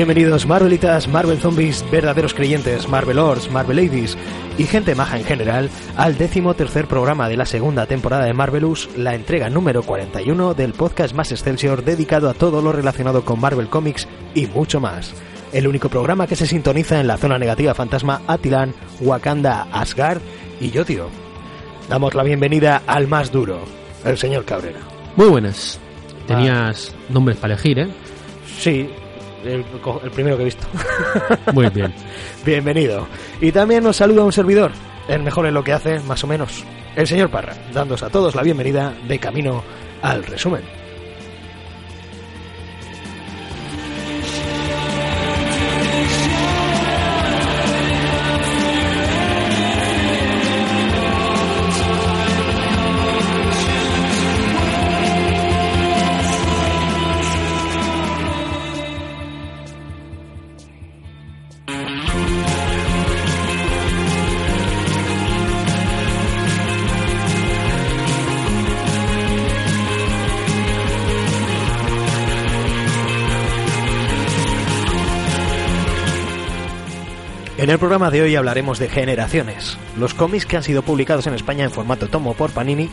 Bienvenidos Marvelitas, Marvel Zombies, verdaderos creyentes, Marvelors, Marvel Ladies y gente maja en general al décimo tercer programa de la segunda temporada de Marvelous, la entrega número 41 del podcast más excelsior dedicado a todo lo relacionado con Marvel Comics y mucho más. El único programa que se sintoniza en la zona negativa fantasma Atilan, Wakanda, Asgard y yo tío. Damos la bienvenida al más duro, el señor Cabrera. Muy buenas. Tenías nombres para elegir, ¿eh? Sí, el, el primero que he visto. Muy bien. Bienvenido. Y también nos saluda un servidor, el mejor en lo que hace, más o menos, el señor Parra, dándos a todos la bienvenida de camino al resumen. En el programa de hoy hablaremos de Generaciones, los cómics que han sido publicados en España en formato tomo por Panini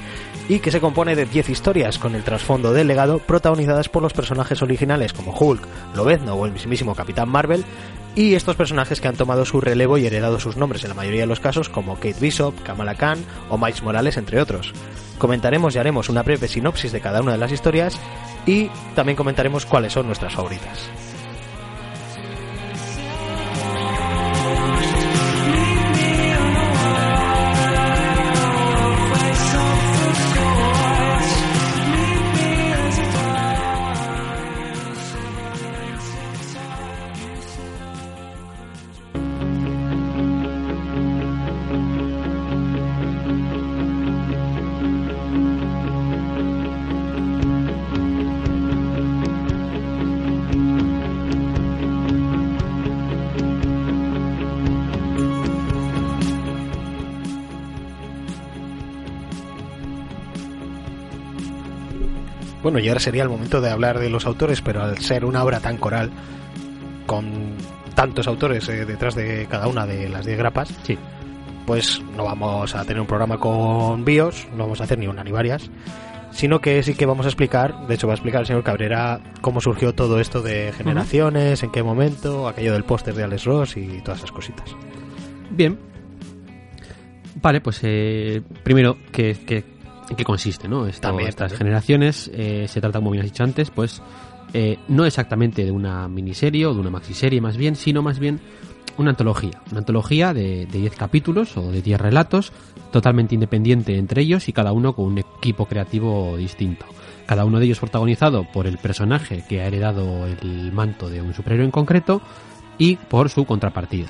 y que se compone de 10 historias con el trasfondo del legado protagonizadas por los personajes originales como Hulk, Lobezno o el mismísimo Capitán Marvel y estos personajes que han tomado su relevo y heredado sus nombres en la mayoría de los casos como Kate Bishop, Kamala Khan o Miles Morales entre otros. Comentaremos y haremos una breve sinopsis de cada una de las historias y también comentaremos cuáles son nuestras favoritas. Y ahora sería el momento de hablar de los autores, pero al ser una obra tan coral, con tantos autores eh, detrás de cada una de las 10 grapas, Sí. pues no vamos a tener un programa con bios, no vamos a hacer ni una ni varias, sino que sí que vamos a explicar, de hecho va a explicar el señor Cabrera cómo surgió todo esto de generaciones, en qué momento, aquello del póster de Alex Ross y todas esas cositas. Bien. Vale, pues eh, primero, ¿qué, qué, en qué consiste no? Esto- También, estas también. generaciones? Eh, se trata, como bien has dicho antes, pues eh, no exactamente de una miniserie o de una maxiserie más bien, sino más bien una antología. Una antología de de 10 capítulos o de 10 relatos, totalmente independiente entre ellos y cada uno con un equipo creativo distinto. Cada uno de ellos protagonizado por el personaje que ha heredado el manto de un superhéroe en concreto y por su contrapartida.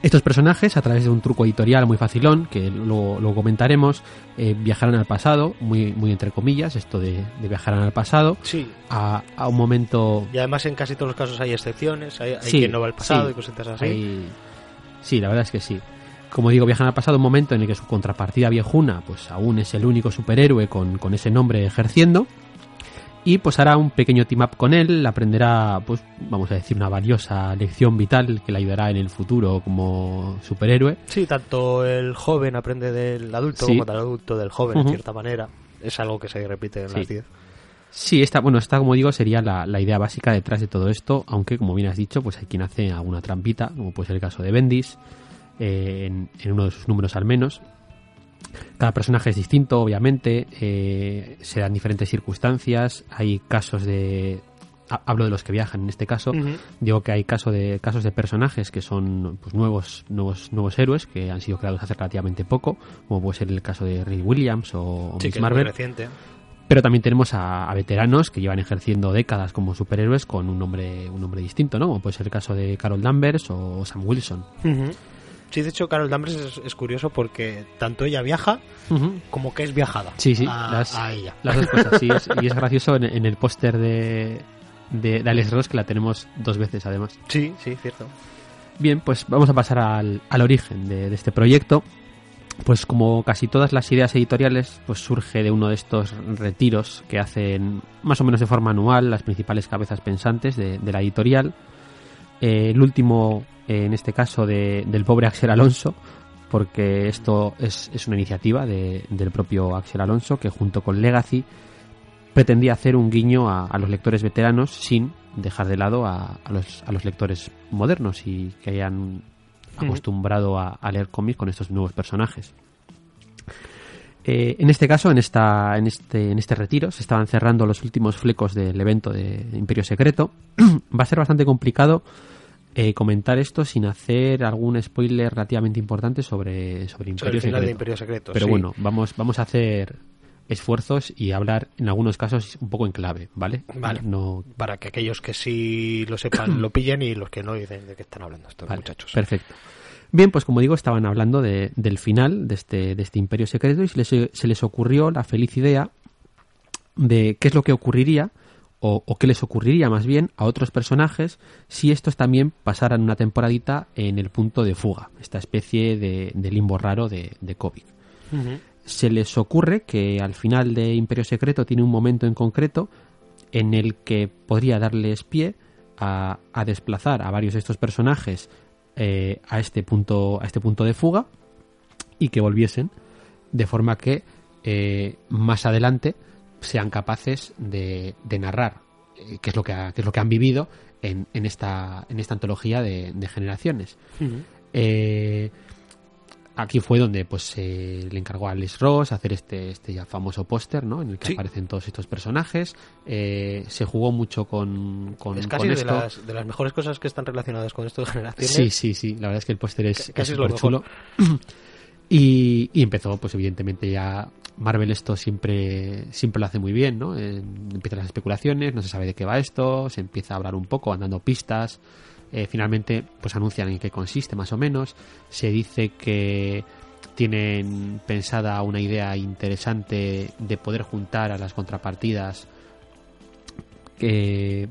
Estos personajes, a través de un truco editorial muy facilón, que luego, luego comentaremos, eh, viajarán al pasado, muy, muy entre comillas, esto de, de viajarán al pasado, Sí, a, a un momento... y además en casi todos los casos hay excepciones, hay, hay Sí, quien no va al pasado sí, y cositas así. hay- Sí, la verdad es que sí. Como digo, viajan al pasado un momento en el que su contrapartida viejuna, pues aún es el único superhéroe con, con ese nombre ejerciendo. Y pues hará un pequeño team up con él, aprenderá, pues vamos a decir, una valiosa lección vital que le ayudará en el futuro como superhéroe. Sí, tanto el joven aprende del adulto Sí. como el adulto del joven, en cierta manera. Es algo que se repite en Sí. las 10. Sí, esta, bueno, esta, como digo, sería la, la idea básica detrás de todo esto, aunque, como bien has dicho, pues hay quien hace alguna trampita, como puede ser el caso de Bendis, eh, en, en uno de sus números al menos. Cada personaje es distinto, obviamente, eh, se dan diferentes circunstancias, hay casos de... ha- Hablo de los que viajan en este caso. Digo que hay caso de, casos de personajes que son pues, nuevos, nuevos, nuevos héroes que han sido creados hace relativamente poco, como puede ser el caso de Reed Williams o, Sí, Miss Marvel. reciente. Pero también tenemos a, a veteranos que llevan ejerciendo décadas como superhéroes con un nombre, un nombre distinto, ¿no? Como puede ser el caso de Carol Danvers o Sam Wilson. Ujú. Sí, de hecho, Carol Danvers es, es curioso porque tanto ella viaja como que es viajada. Sí, sí, a, las, a ella. las dos cosas, sí. es- y es gracioso en, en el póster de, de, de Alex Ross, que la tenemos dos veces además. Sí, sí, cierto. Bien, pues vamos a pasar al, al origen de, de este proyecto. pues como casi todas las ideas editoriales, pues surge de uno de estos retiros que hacen más o menos de forma anual las principales cabezas pensantes de, la editorial. Eh, el último, en este caso, del pobre Axel Alonso, porque esto es, una iniciativa del propio Axel Alonso que junto con Legacy pretendía hacer un guiño a, los lectores veteranos sin dejar de lado a, los, a los lectores modernos y que hayan acostumbrado a, leer cómics con estos nuevos personajes. Eh, en este caso, en, esta, en, este, en este retiro, se estaban cerrando los últimos flecos del evento de Imperio Secreto. Va a ser bastante complicado eh, comentar esto sin hacer algún spoiler relativamente importante sobre, sobre Imperio, Secreto. Pero bueno, vamos, vamos a hacer esfuerzos y hablar en algunos casos un poco en clave, ¿vale? Vale. No... Para que aquellos que sí lo sepan lo pillen y los que no dicen de qué están hablando estos muchachos. Perfecto. Bien, pues como digo, estaban hablando de, del final de este, de este imperio secreto y se les, se les ocurrió la feliz idea de qué es lo que ocurriría o, qué les ocurriría más bien a otros personajes si estos también pasaran una temporadita en el punto de fuga, esta especie de, limbo raro de, de COVID. Se les ocurre que al final de Imperio Secreto tiene un momento en concreto en el que podría darles pie a, desplazar a varios de estos personajes eh, a este punto a este punto de fuga y que volviesen de forma que eh, más adelante sean capaces de, narrar eh, qué es lo que es lo que han vivido en, esta en esta antología de, generaciones aquí fue donde pues se le encargó a Alex Ross hacer este, este ya famoso póster, ¿no? En el que aparecen todos estos personajes. Eh, se jugó mucho con, con Es casi de, Las, de las mejores cosas que están relacionadas con esto de generaciones. Sí, sí, sí. La verdad es que el póster es, súper chulo. Y, empezó, pues evidentemente ya Marvel esto siempre siempre lo hace muy bien, ¿no? empiezan las especulaciones, no se sabe de qué va esto, se empieza a hablar un poco, andando pistas. Eh, finalmente, pues anuncian en qué consiste más o menos. Se dice que tienen pensada una idea interesante de poder juntar a las contrapartidas de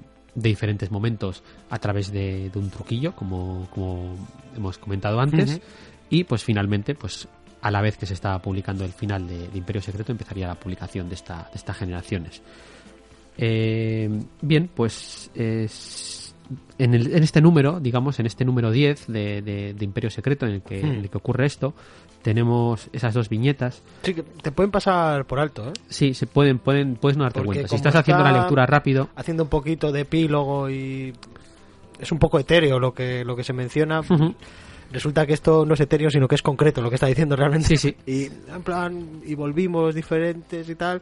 diferentes momentos a través de, un truquillo, como, como, hemos comentado antes. Y pues finalmente, pues a la vez que se estaba publicando el final de, Imperio Secreto, empezaría la publicación de, esta, de estas generaciones. Eh, bien, pues es en, este número, digamos, en este número 10 de, Imperio Secreto en el, que, en el que ocurre esto, tenemos esas dos viñetas. Sí, que te pueden pasar por alto, ¿eh? Sí, se pueden, pueden, puedes no darte cuenta. Si estás haciendo la lectura rápido. Haciendo un poquito de epílogo y. Es un poco etéreo lo que, lo que se menciona. Resulta que esto no es etéreo, sino que es concreto lo que está diciendo realmente. Sí, sí. Y en plan, y volvimos diferentes y tal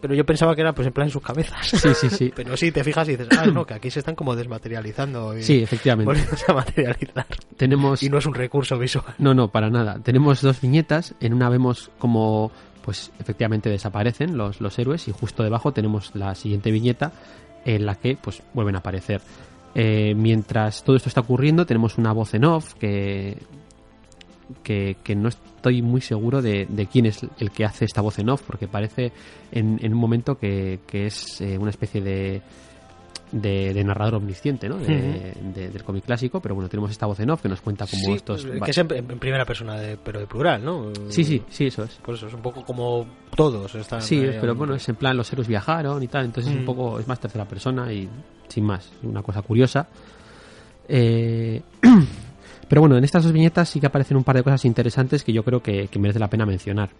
pero yo pensaba que era pues en plan en sus cabezas. Sí, sí, sí. pero sí, te fijas y dices, ah, no, que aquí se están como desmaterializando. Y sí, efectivamente. a materializar. Tenemos... Y no es un recurso visual. No, no, para nada. Tenemos dos viñetas. En una vemos como, pues efectivamente desaparecen los, los héroes y justo debajo tenemos la siguiente viñeta en la que pues vuelven a aparecer. Eh, mientras todo esto está ocurriendo, tenemos una voz en off que que, no estoy muy seguro de, quién es el que hace esta voz en off, porque parece en, un momento que, es eh, una especie de, de, narrador omnisciente ¿no? del cómic clásico, pero bueno, tenemos esta voz en off que nos cuenta como estos... Que es en, primera persona, pero de plural, ¿no? Sí, sí, sí, eso es. Por eso es un poco como todos están... Sí, pero bueno, es en plan los héroes viajaron y tal, entonces es un poco, es más tercera persona y sin más, una cosa curiosa. Eh, Pero bueno, en estas dos viñetas sí que aparecen un par de cosas interesantes que yo creo que, merece la pena mencionar.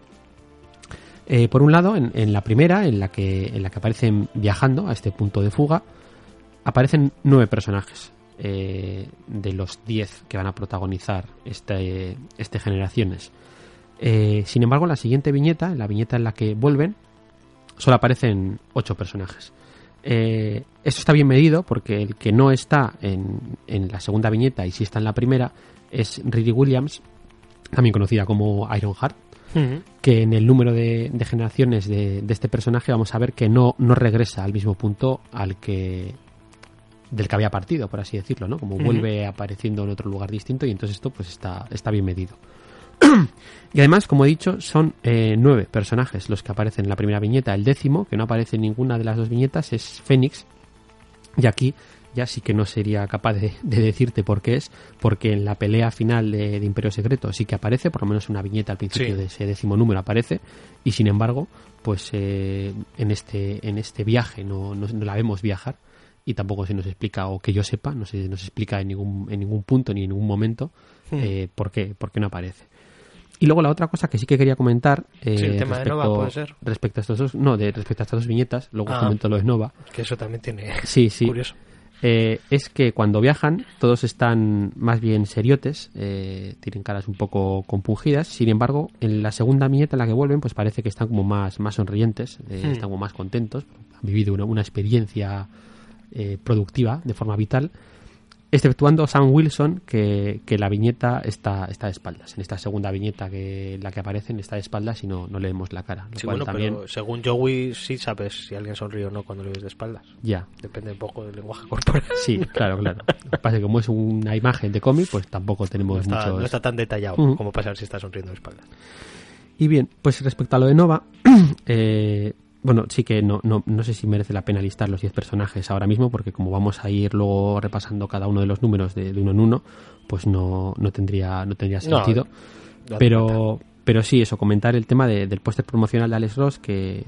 Eh, por un lado, en, la primera, en la, que, en la que aparecen viajando a este punto de fuga, aparecen nueve personajes eh, de los diez que van a protagonizar este, este Generaciones. Eh, sin embargo, en la siguiente viñeta, en la viñeta en la que vuelven, solo aparecen ocho personajes. Eh, esto está bien medido porque el que no está en, la segunda viñeta y sí está en la primera es Riri Williams, también conocida como Ironheart, que en el número de, generaciones de, este personaje vamos a ver que no, no regresa al mismo punto al que del que había partido, por así decirlo, ¿no? Como vuelve apareciendo en otro lugar distinto y entonces esto pues está, está bien medido. y además, como he dicho, son eh, nueve personajes los que aparecen en la primera viñeta. El décimo, que no aparece en ninguna de las dos viñetas, es Fénix. Y aquí ya sí que no sería capaz de, decirte por qué es, porque en la pelea final de, Imperio Secreto sí que aparece, por lo menos una viñeta al principio de ese décimo número aparece, y sin embargo, pues eh, en este en este viaje no, no, la vemos viajar y tampoco se nos explica o que yo sepa no se nos explica en ningún en ningún punto ni en ningún momento hmm. eh, por qué por qué no aparece y luego la otra cosa que sí que quería comentar eh, respecto, respecto a estos dos no de respecto a estas dos viñetas luego ah. comento lo de Nova que eso también tiene sí sí curioso eh, es que cuando viajan todos están más bien seriotes, eh, tienen caras un poco compungidas. Sin embargo, en la segunda viñeta en la que vuelven, pues parece que están como más, más sonrientes, eh, hmm. están como más contentos, han vivido una, una experiencia productiva de forma vital exceptuando Sam Wilson, que, la viñeta está, está de espaldas. En esta segunda viñeta que la que aparece está de espaldas y no, no leemos la cara. sí, bueno, también... pero según Joey sí sabes si alguien sonríe o no cuando le ves de espaldas. Ya. Depende un poco del lenguaje corporal. Sí, claro, claro. pasa que como es una imagen de cómic, pues tampoco tenemos no está, No está tan detallado como para saber si está sonriendo de espaldas. Y bien, pues respecto a lo de Nova, eh, bueno, sí que no, no, no sé si merece la pena listar los 10 personajes ahora mismo, porque como vamos a ir luego repasando cada uno de los números de, uno en uno, pues no, no tendría, no tendría sentido. pero, pero sí, eso, comentar el tema del póster promocional de Alex Ross, que,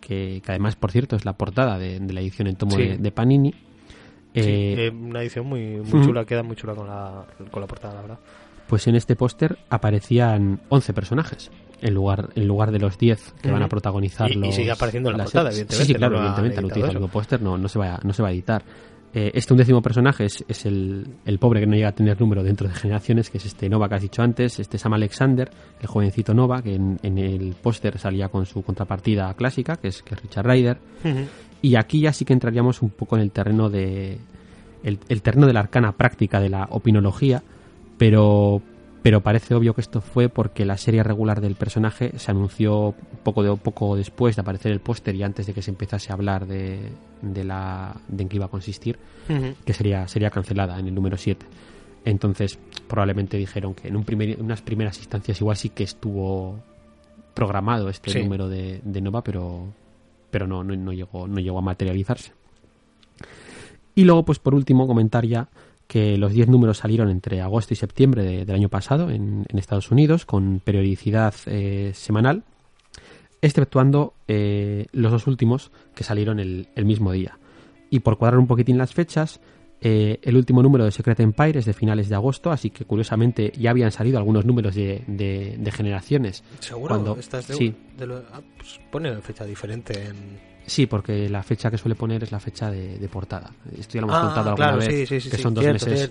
que, además, por cierto, es la portada de, la edición en tomo de, Panini. Eh, una edición muy, muy chula, queda muy chula con la, con la portada, la verdad. Pues en este póster aparecían 11 personajes en lugar, en lugar de los 10 que van a protagonizar y, sigue apareciendo en la portada, evidentemente. Sí, claro, evidentemente, al utilizar póster no, no, se va, no se va a editar. Eh, este undécimo personaje es, es el, el, pobre que no llega a tener número dentro de generaciones, que es este Nova que has dicho antes, este Sam Alexander, el jovencito Nova, que en, en el póster salía con su contrapartida clásica, que es, que es Richard Ryder. Y aquí ya sí que entraríamos un poco en el terreno de el, el terreno de la arcana práctica de la opinología, pero pero parece obvio que esto fue porque la serie regular del personaje se anunció poco de poco después de aparecer el póster y antes de que se empezase a hablar de, de la de en qué iba a consistir, que sería sería cancelada en el número 7. Entonces, probablemente dijeron que en, un primer, unas primeras instancias igual sí que estuvo programado este número de, de, Nova, pero pero no, no, no llegó no llegó a materializarse. Y luego, pues por último, comentar ya que los 10 números salieron entre agosto y septiembre del año pasado en, Estados Unidos con periodicidad eh, semanal, exceptuando eh, los dos últimos que salieron el, mismo día. Y por cuadrar un poquitín las fechas, eh, el último número de Secret Empire es de finales de agosto, así que curiosamente ya habían salido algunos números de, de, generaciones. ¿Seguro? Cuando, sí. Ah, pues pone fecha diferente en Sí, porque la fecha que suele poner es la fecha de, portada. Esto ya lo hemos ah, contado alguna vez, que son dos meses.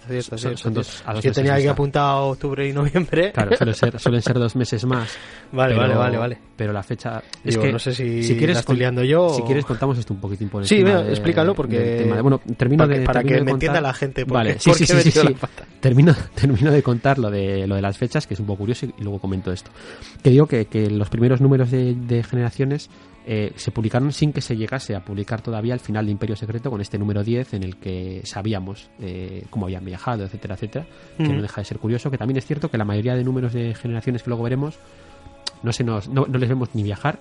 son, dos, a Yo tenía aquí apuntado octubre y noviembre. Claro, suelen ser, suelen ser dos meses más. Vale, vale, vale, vale. Pero la fecha... es que, no sé si, si quieres, estoy liando yo Si quieres contamos esto un poquitín por encima. Sí, explícalo porque... bueno, termino para, de, para que me entienda la gente por vale, sí, sí, sí, sí, Termino, termino de contar lo de, lo de las fechas, que es un poco curioso, y, luego comento esto. Que digo que, que los primeros números de, de generaciones eh, se publicaron sin que se llegase a publicar todavía el final de Imperio Secreto con este número 10 en el que sabíamos eh, cómo habían viajado, etcétera, etcétera, que no deja de ser curioso, que también es cierto que la mayoría de números de generaciones que luego veremos no, se nos, no, les vemos ni viajar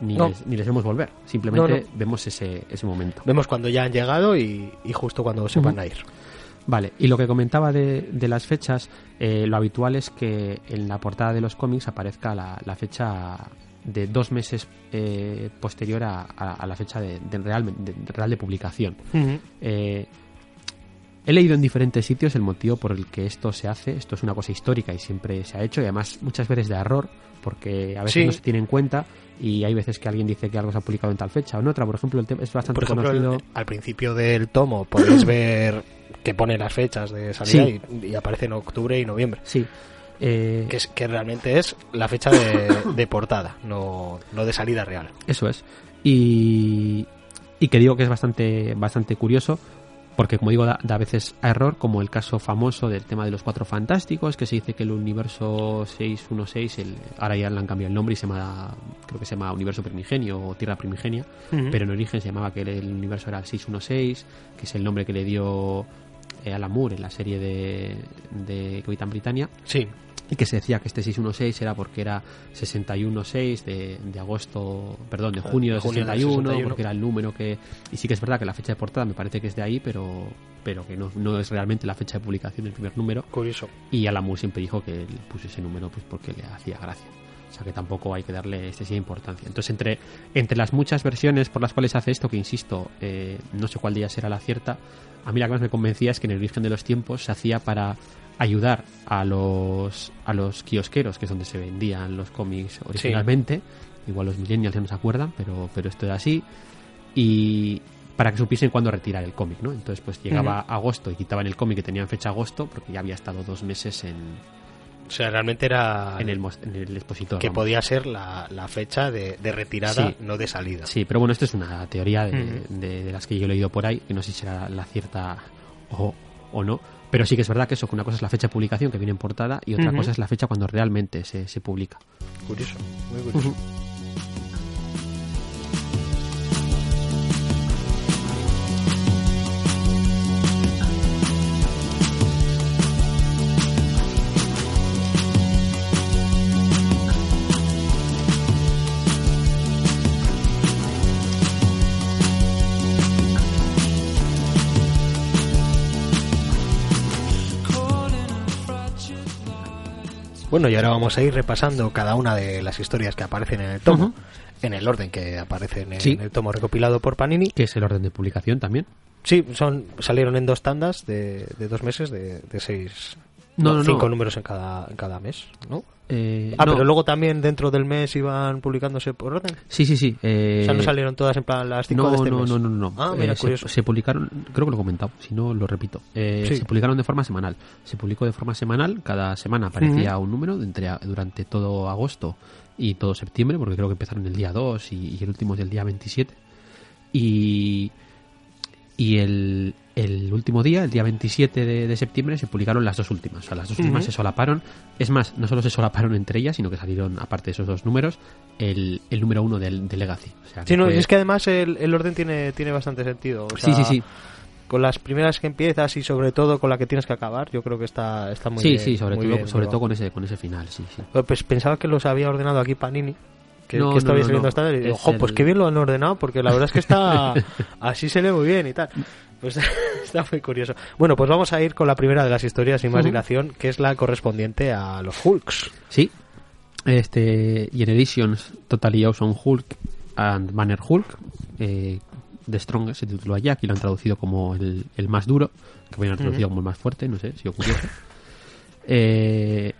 ni, les, ni les vemos volver, simplemente vemos ese, ese momento. Vemos cuando ya han llegado y, justo cuando se van a ir. Vale, y lo que comentaba de, de las fechas, eh, lo habitual es que en la portada de los cómics aparezca la, la fecha de dos meses eh, posterior a, la fecha de, real, de, real de publicación. Eh, he leído en diferentes sitios el motivo por el que esto se hace. Esto es una cosa histórica y siempre se ha hecho y además muchas veces de error porque a veces no se tiene en cuenta y hay veces que alguien dice que algo se ha publicado en tal fecha o en otra. Por ejemplo, el tema es bastante conocido. al principio del tomo podéis ver que pone las fechas de salida y, y, aparece en octubre y noviembre. Sí. Eh, que, que realmente es la fecha de, portada, no, no, de salida real. Eso es. Y, y que digo que es bastante, bastante curioso, porque como digo, da, a veces a error, como el caso famoso del tema de los cuatro fantásticos, que se dice que el universo 616, el, ahora ya le han cambiado el nombre y se llama, creo que se llama universo primigenio o tierra primigenia, pero en origen se llamaba que el universo era el 616, que es el nombre que le dio eh, Alan Moore en la serie de, de Capitán Britannia. Sí y que se decía que este 616 era porque era 61-6 de, de agosto, perdón, de junio de Junio del 61, 61. porque era el número que... Y sí que es verdad que la fecha de portada me parece que es de ahí, pero, pero que no, no es realmente la fecha de publicación del primer número. Curioso. Y Alan Moore siempre dijo que él puso ese número pues porque le hacía gracia. O sea que tampoco hay que darle excesiva importancia. Entonces, entre, entre las muchas versiones por las cuales hace esto, que insisto, eh, no sé cuál día será la cierta, a mí la que más me convencía es que en el origen de los tiempos se hacía para ayudar a los, a los kiosqueros, que es donde se vendían los cómics originalmente. Igual los millennials ya no se acuerdan, pero, pero esto era así. Y para que supiesen cuándo retirar el cómic, ¿no? Entonces, pues llegaba agosto y quitaban el cómic que tenía en fecha agosto, porque ya había estado dos meses en, O sea, realmente era en, el, en el expositor. que vamos. podía ser la, la fecha de, de retirada, Sí. no de salida. Sí, pero bueno, esto es una teoría de, de- de las que yo he leído por ahí, que no sé si será la cierta o, o no. Pero sí que es verdad que eso, que una cosa es la fecha de publicación que viene en portada y otra cosa es la fecha cuando realmente se, se publica. Curioso, muy curioso. Bueno, y ahora vamos a ir repasando cada una de las historias que aparecen en el tomo, en el orden que aparecen en Sí. el tomo recopilado por Panini. Que es el orden de publicación también. Sí, son salieron en dos tandas de, de dos meses, de, de seis, No, no, cinco no. números en cada, en cada mes, ¿no? Eh, Ah, no. pero luego también dentro del mes iban publicándose por orden. Sí, sí, sí. eh, o sea, no salieron todas en plan las cinco no, de este no, mes. no, no, no. Ah, Eh, mira, curioso. se publicaron, creo que lo he comentado, si no lo repito. Eh, Sí. Se publicaron de forma semanal. Se publicó de forma semanal, cada semana aparecía un número entre, durante todo agosto y todo septiembre, porque creo que empezaron el día 2 y, y el último es del día 27. Y, y el, el último día, el día 27 de, de septiembre, se publicaron las dos últimas. O sea, las dos últimas se solaparon. Es más, no solo se solaparon entre ellas, sino que salieron, aparte de esos dos números, el, el número uno del, de Legacy. O sea, Sí, no, fue- es que además el, el orden tiene, tiene bastante sentido. o Sí, sea, sí, sí. Con las primeras que empiezas y sobre todo con la que tienes que acabar, yo creo que está, está muy sí, bien. sí, sobre muy todo, bien sobre todo con ese, con ese final, sí, sí. Pues pensaba que los había ordenado aquí Panini. Que, No, que esto no, no, hasta y digo, Es "Jo, pues qué bien lo han ordenado, porque la verdad es que está así se lee muy bien y tal. Pues está muy curioso. Bueno, pues vamos a ir con la primera de las historias sin más dilación, que es la correspondiente a los Hulks. Sí. Este, y en Editions Totally Awesome Hulk and Banner Hulk, eh, The Strongest se tituló allá, aquí lo han traducido como el, el más duro, que habían traducido como el más fuerte, no sé, si o curioso. Eh,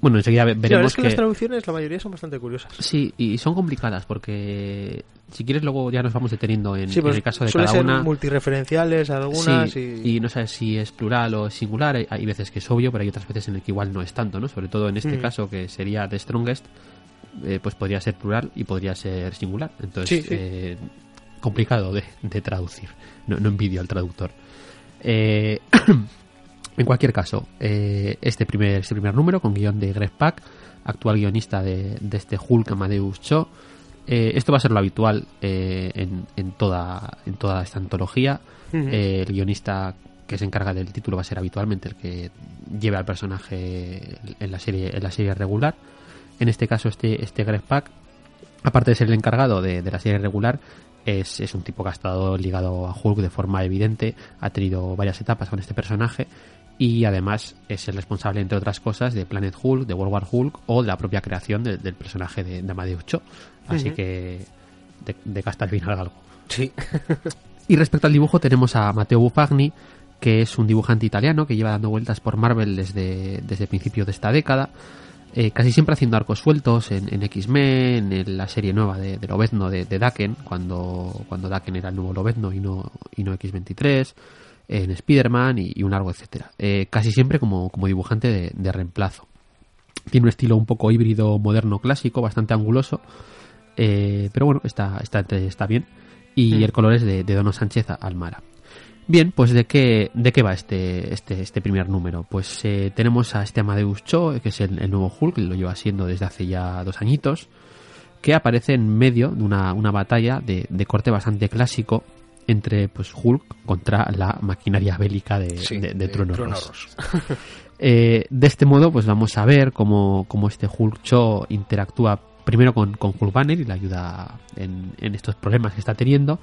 bueno, enseguida ve- Sí, la veremos es que, las traducciones, la mayoría son bastante curiosas. Sí, y son complicadas porque si quieres luego ya nos vamos deteniendo en, Sí, en pues el caso de cada ser una. multireferenciales algunas Sí, y... y no sabes si es plural o es singular. Hay, hay veces que es obvio, pero hay otras veces en el que igual no es tanto, ¿no? Sobre todo en este Mm. caso, que sería The Strongest, eh, pues podría ser plural y podría ser singular. Entonces, eh, complicado de, de traducir. No, no envidio al traductor. Eh, en cualquier caso, eh, este, primer, este primer número, con guion de Greg Pak, actual guionista de, de este Hulk Amadeus Cho, eh, esto va a ser lo habitual eh, en, en toda, en toda esta antología. Eh, el guionista que se encarga del título va a ser habitualmente el que lleve al personaje en la serie, en la serie regular. En este caso, este, este Greg Pak, aparte de ser el encargado de, de la serie regular, es, es un tipo que ha estado ligado a Hulk de forma evidente, ha tenido varias etapas con este personaje y además es el responsable, entre otras cosas, de Planet Hulk, de World War Hulk o de la propia creación de- del personaje de, de Amadeus Cho. Así que de, de casta al final algo. Sí. Y respecto al dibujo tenemos a Matteo Bufagni, que es un dibujante italiano que lleva dando vueltas por Marvel desde, desde principios de esta década, eh, casi siempre haciendo arcos sueltos en, en X-Men, en la serie nueva de, de Lobezno de, de Daken, cuando, cuando Daken era el nuevo Lobezno y no, y no X-23, en Spider-Man y, y un largo etcétera. Eh, casi siempre como, como dibujante de, de reemplazo. Tiene un estilo un poco híbrido moderno clásico, bastante anguloso, eh, pero bueno, está, está, está bien. Y Mm. el color es de, de Dono Sánchez Almara. Bien, pues de qué, de qué va este, este, este primer número. Pues eh, tenemos a este Amadeus Cho, que es el, el nuevo Hulk, lo lleva siendo desde hace ya dos añitos, que aparece en medio de una, una batalla de, de corte bastante clásico entre pues Hulk contra la maquinaria bélica de, Sí, de, de Ross. Ross. Eh, de este modo, pues vamos a ver cómo, cómo este Hulk Cho interactúa primero con, con Hulk Banner y le ayuda en, en estos problemas que está teniendo.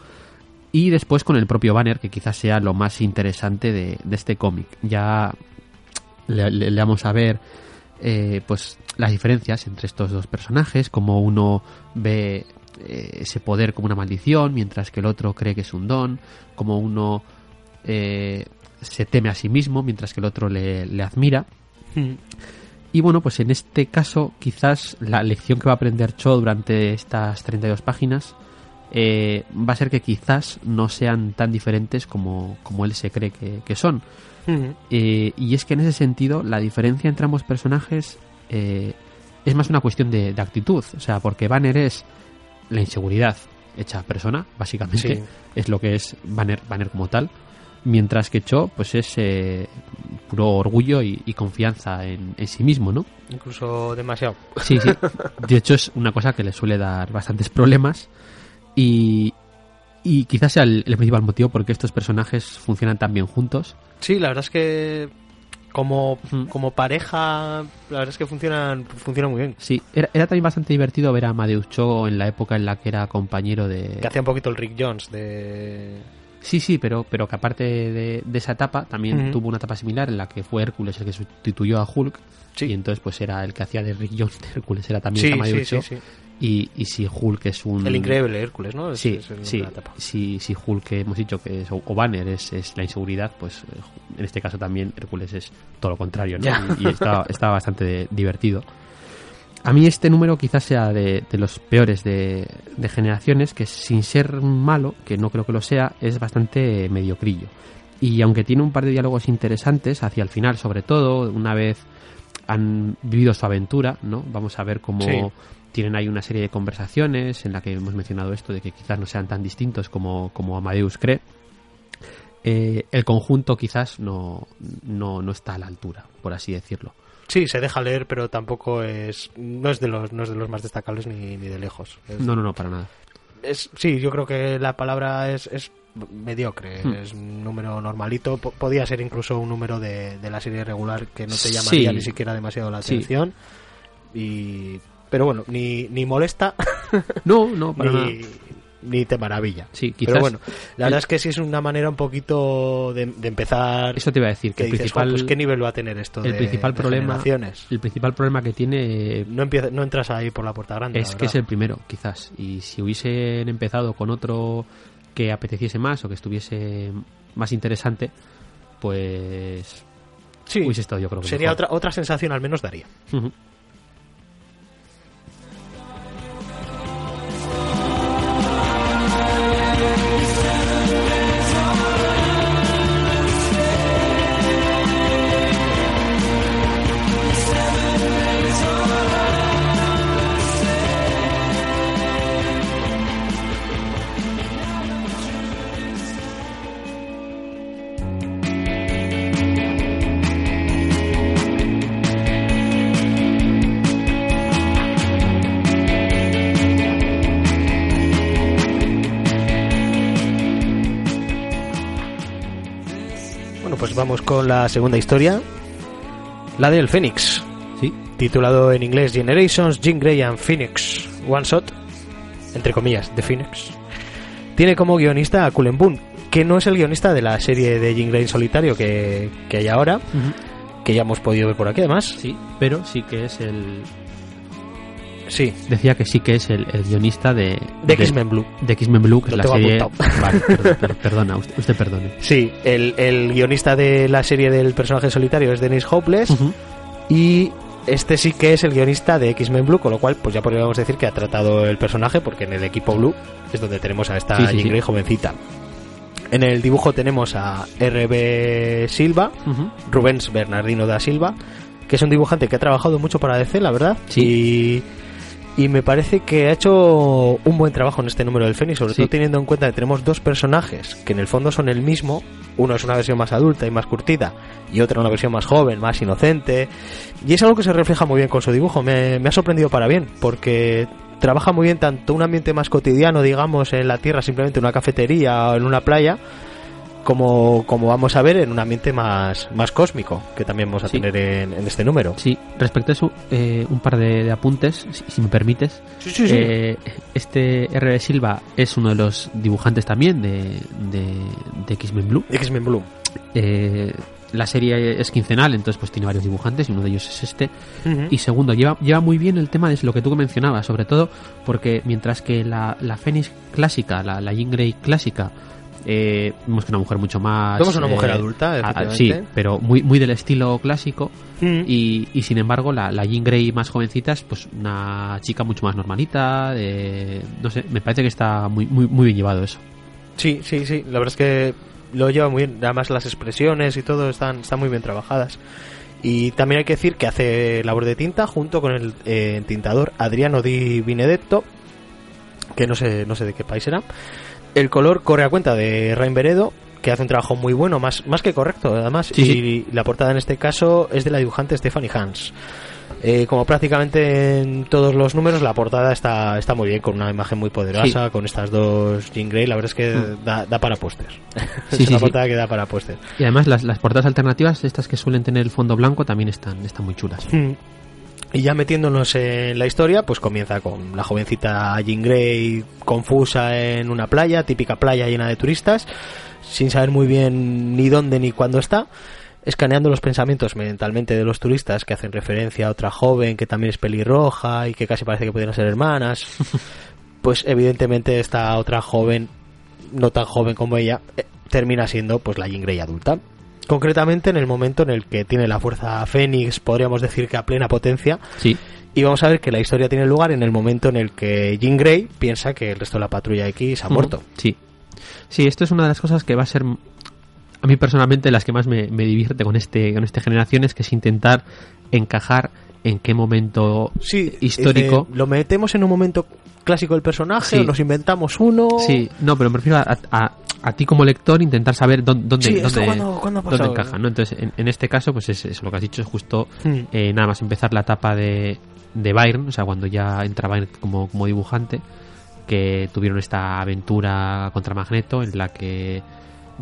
Y después con el propio Banner, que quizás sea lo más interesante de, de este cómic. Ya le, le- le vamos a ver eh, pues las diferencias entre estos dos personajes, como uno ve eh, ese poder como una maldición, mientras que el otro cree que es un don, como uno eh, se teme a sí mismo, mientras que el otro le, le admira. Y bueno, pues en este caso, quizás la lección que va a aprender Cho durante estas 32 páginas eh, va a ser que quizás no sean tan diferentes como, como él se cree que, que son. Eh, y es que en ese sentido, la diferencia entre ambos personajes eh, es más una cuestión de, de actitud. O sea, porque Banner es la inseguridad hecha persona, básicamente. Sí. Es lo que es Banner, Banner como tal. Mientras que Cho, pues es eh, puro orgullo y, y confianza en, en sí mismo, ¿no? Incluso demasiado. Sí, sí. De hecho, es una cosa que le suele dar bastantes problemas. Y, y quizás sea el, el principal motivo por qué estos personajes funcionan tan bien juntos. Sí, la verdad es que como, como pareja, la verdad es que funcionan, funcionan muy bien. Sí, era, era también bastante divertido ver a Amadeus Cho en la época en la que era compañero de... Que hacía un poquito el Rick Jones de... Sí, sí, pero, pero que aparte de, de esa etapa también tuvo una etapa similar en la que fue Hércules el que sustituyó a Hulk. Sí. Y entonces pues era el que hacía de Rick Jones de Hércules, era también Sí, Amadeus sí, Cho. Y, y si Hulk es un... El increíble Hércules, ¿no? Es- Sí, es el sí. Si, si Hulk, que hemos dicho que es, o Banner es, es la inseguridad, pues eh, en este caso también Hércules es todo lo contrario, ¿no? Ya. Y, y está, está bastante divertido. A mí este número quizás sea de, de los peores de, de generaciones, que sin ser malo, que no creo que lo sea, es bastante mediocrillo. Y aunque tiene un par de diálogos interesantes, hacia el final sobre todo, una vez han vivido su aventura, ¿no? Vamos a ver cómo Sí. Tienen ahí una serie de conversaciones en la que hemos mencionado esto de que quizás no sean tan distintos como, como Amadeus cree. Eh, el conjunto quizás no, no, no está a la altura, por así decirlo. Sí, se deja leer, pero tampoco es no es de los no es de los más destacables ni, ni de lejos. Es- No, no, no, para nada. es- sí, yo creo que la palabra es, es mediocre, Hmm. es un número normalito, Po- podía ser incluso un número de, de la serie regular que no te llamaría Sí. ni siquiera demasiado la Sí. atención. Y pero bueno, ni, ni molesta No, no, para nada. ni, ni te maravilla. Sí, quizás. Pero bueno, la el- verdad es que sí es una manera un poquito de, de empezar. Eso te iba a decir, que que el dices, principal, "Jo, pues, ¿qué nivel va a tener esto? el de- principal de problema- generaciones?". el principal problema que tiene No, empieza, no entras ahí por la puerta grande. es que es el primero, quizás. Y si hubiesen empezado con otro que apeteciese más o que estuviese más interesante, pues Sí, hubiese estado yo creo que sería mejor. otra, otra sensación al menos daría. Con la segunda historia. La del Phoenix. Sí, Titulado en inglés Generations, Jean Grey and Phoenix One Shot. Entre comillas, The Phoenix. Tiene como guionista a Cullen Bunn, que no es el guionista de la serie de Jean Grey en solitario que, que hay ahora, que ya hemos podido ver por aquí además. sí, pero sí que es el. Sí, Decía que sí que es el, el guionista de. de X-Men Blue. De X-Men Blue, que Lo es la serie. apuntado. Vale, per- per- perdona, usted, usted perdone. Sí, el, el guionista de la serie del personaje solitario es Dennis Hopeless. Y este sí que es el guionista de X-Men Blue, con lo cual pues ya podríamos decir que ha tratado el personaje, porque en el equipo Blue es donde tenemos a esta Sí, sí, Jean sí. Grey jovencita. En el dibujo tenemos a RB Silva, Ujú. Rubens Bernardino da Silva, que es un dibujante que ha trabajado mucho para DC, la verdad. Sí. Y, y me parece que ha hecho un buen trabajo en este número del Fénix, sobre Sí. todo teniendo en cuenta que tenemos dos personajes que en el fondo son el mismo. Uno es una versión más adulta y más curtida, y otra una versión más joven, más inocente. Y es algo que se refleja muy bien con su dibujo. Me, me ha sorprendido para bien, porque trabaja muy bien tanto un ambiente más cotidiano, digamos, en la tierra, simplemente una cafetería o en una playa, como, como vamos a ver, en un ambiente más, más cósmico, que también vamos a Sí. tener en, en este número. Sí, respecto a eso, eh, un par de, de apuntes, si, si me permites. Sí, sí, sí. Eh, este R. Silva es uno de los dibujantes también de, de, de X-Men Blue. X-Men Blue. Eh, la serie es quincenal, entonces pues tiene varios dibujantes y uno de ellos es este. Y segundo, lleva, lleva muy bien el tema de lo que tú mencionabas, sobre todo porque mientras que la, la Fénix clásica, la, la Jean Grey clásica, eh, vemos que una mujer mucho más... Vemos una mujer eh, adulta, a-. Sí, pero muy, muy del estilo clásico. Mm. Y, y sin embargo, la, la Jean Grey más jovencita es pues una chica mucho más normalita. de- no sé, me parece que está muy, muy, muy bien llevado eso. Sí, sí, sí. La verdad es que lo lleva muy bien. Además, las expresiones y todo están, están muy bien trabajadas. Y también hay que decir que hace labor de tinta junto con el eh, tintador Adriano Di Benedetto, que no sé, no sé de qué país era. El color corre a cuenta de Rain Veredo, que hace un trabajo muy bueno, más, más que correcto, además. Sí, y sí. la portada en este caso es de la dibujante Stephanie Hans. Eh, como prácticamente en todos los números, la portada está, está muy bien, con una imagen muy poderosa, con estas dos Jean Grey. La verdad es que Mm. da, da para póster. Es una portada que da para póster. Y además, las, las portadas alternativas, estas que suelen tener el fondo blanco, también están, están muy chulas. Mm. Y ya metiéndonos en la historia, pues comienza con la jovencita Jean Grey confusa en una playa, típica playa llena de turistas, sin saber muy bien ni dónde ni cuándo está, escaneando los pensamientos mentalmente de los turistas que hacen referencia a otra joven que también es pelirroja y que casi parece que pudieran ser hermanas. Pues evidentemente esta otra joven, no tan joven como ella, eh, termina siendo pues la Jean Grey adulta. Concretamente en el momento en el que tiene la fuerza Fénix, podríamos decir que a plena potencia, Sí, y vamos a ver que la historia tiene lugar en el momento en el que Jean Grey piensa que el resto de la patrulla X ha muerto. Sí. Sí, esto es una de las cosas que va a ser a mí personalmente las que más me, me divierte con este con esta generación es que es intentar encajar en qué momento Sí, histórico. dice, lo metemos en un momento clásico del personaje, Sí. o nos inventamos uno. Sí, no, pero me refiero a, a- a ti como lector intentar saber dónde, dónde, Sí, dónde- dónde encaja, ¿no? Entonces, en, en este caso, pues es, es lo que has dicho, es justo Hmm. eh, nada más empezar la etapa de, de Byron, o sea, cuando ya entra Byron como, como dibujante, que tuvieron esta aventura contra Magneto en la que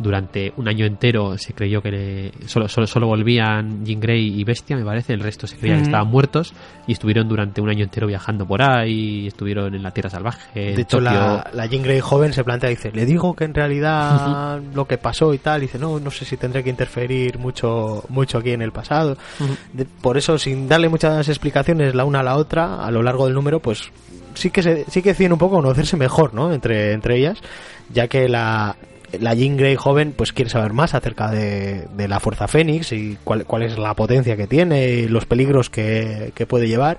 durante un año entero se creyó que le- solo, solo, solo volvían Jean Grey y Bestia, me parece, el resto se creía que estaban muertos y estuvieron durante un año entero viajando por ahí, estuvieron en la Tierra Salvaje. De hecho, Tokio. la, la Jean Grey joven se plantea y dice, le digo que en realidad lo que pasó y tal, y dice, no, no sé si tendré que interferir mucho, mucho aquí en el pasado. De- por eso, sin darle muchas explicaciones la una a la otra, a lo largo del número, pues sí que se, sí que deciden un poco conocerse mejor, ¿no? Entre, entre ellas, ya que la, la Jean Grey joven pues quiere saber más acerca de, de la Fuerza Fénix y cuál, cuál es la potencia que tiene y los peligros que, que puede llevar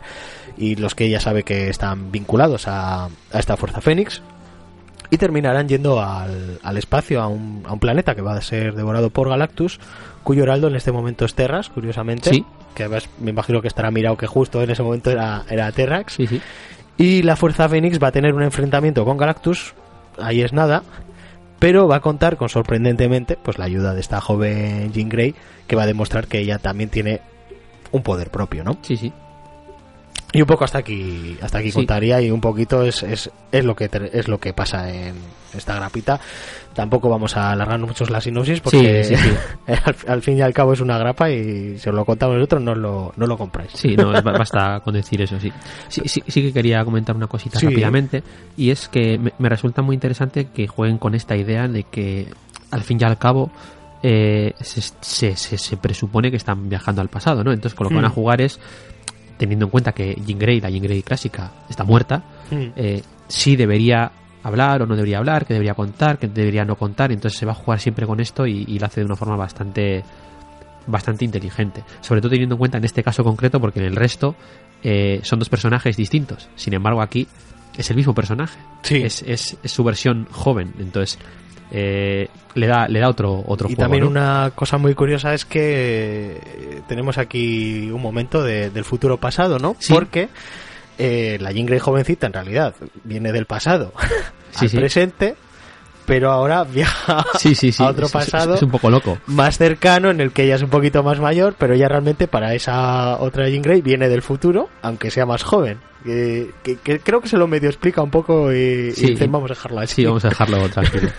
y los que ella sabe que están vinculados a, a esta Fuerza Fénix y terminarán yendo al, al espacio, a un, a un planeta que va a ser devorado por Galactus, cuyo heraldo en este momento es Terras, curiosamente. Sí. Que además me imagino que estará mirado que justo en ese momento era, era Terrax. Sí, sí. Y la Fuerza Fénix va a tener un enfrentamiento con Galactus, ahí es nada, pero va a contar con sorprendentemente pues la ayuda de esta joven Jean Grey, que va a demostrar que ella también tiene un poder propio, ¿no? Sí, sí. Y un poco hasta aquí, hasta aquí Sí. contaría y un poquito es, es, es lo que es lo que pasa en esta grapita. Tampoco vamos a alargarnos mucho la sinopsis porque Sí, sí, sí. al, al fin y al cabo es una grapa y si os lo contamos nosotros no lo, no lo compráis. Sí, no, ba- basta con decir eso, sí. Sí, sí, sí que quería comentar una cosita rápidamente, y es que me, me resulta muy interesante que jueguen con esta idea de que, al fin y al cabo, eh, se, se, se- se presupone que están viajando al pasado, ¿no? Entonces, con lo que van a Hmm. jugar es, teniendo en cuenta que Jean Grey, la Jean Grey clásica, está muerta, Mm. eh, sí debería hablar o no debería hablar, que debería contar, que debería no contar, entonces se va a jugar siempre con esto y, y lo hace de una forma bastante bastante inteligente, sobre todo teniendo en cuenta en este caso concreto porque en el resto eh, son dos personajes distintos, sin embargo aquí es el mismo personaje, Sí. es, es, es su versión joven, entonces eh, le da le da otro otro Y juego, también ¿no? una cosa muy curiosa es que eh, tenemos aquí un momento de- del futuro pasado, ¿no? Sí. Porque eh, la Jean Grey jovencita en realidad viene del pasado Sí, al sí. presente pero ahora viaja Sí, a otro es- pasado Es, un poco loco. más cercano en el que ella es un poquito más mayor, pero ella realmente para esa otra Jean Grey viene del futuro, aunque sea más joven. Que- que creo que se lo medio explica un poco y, dicen, vamos a dejarlo así. Sí, vamos a dejarlo tranquilo.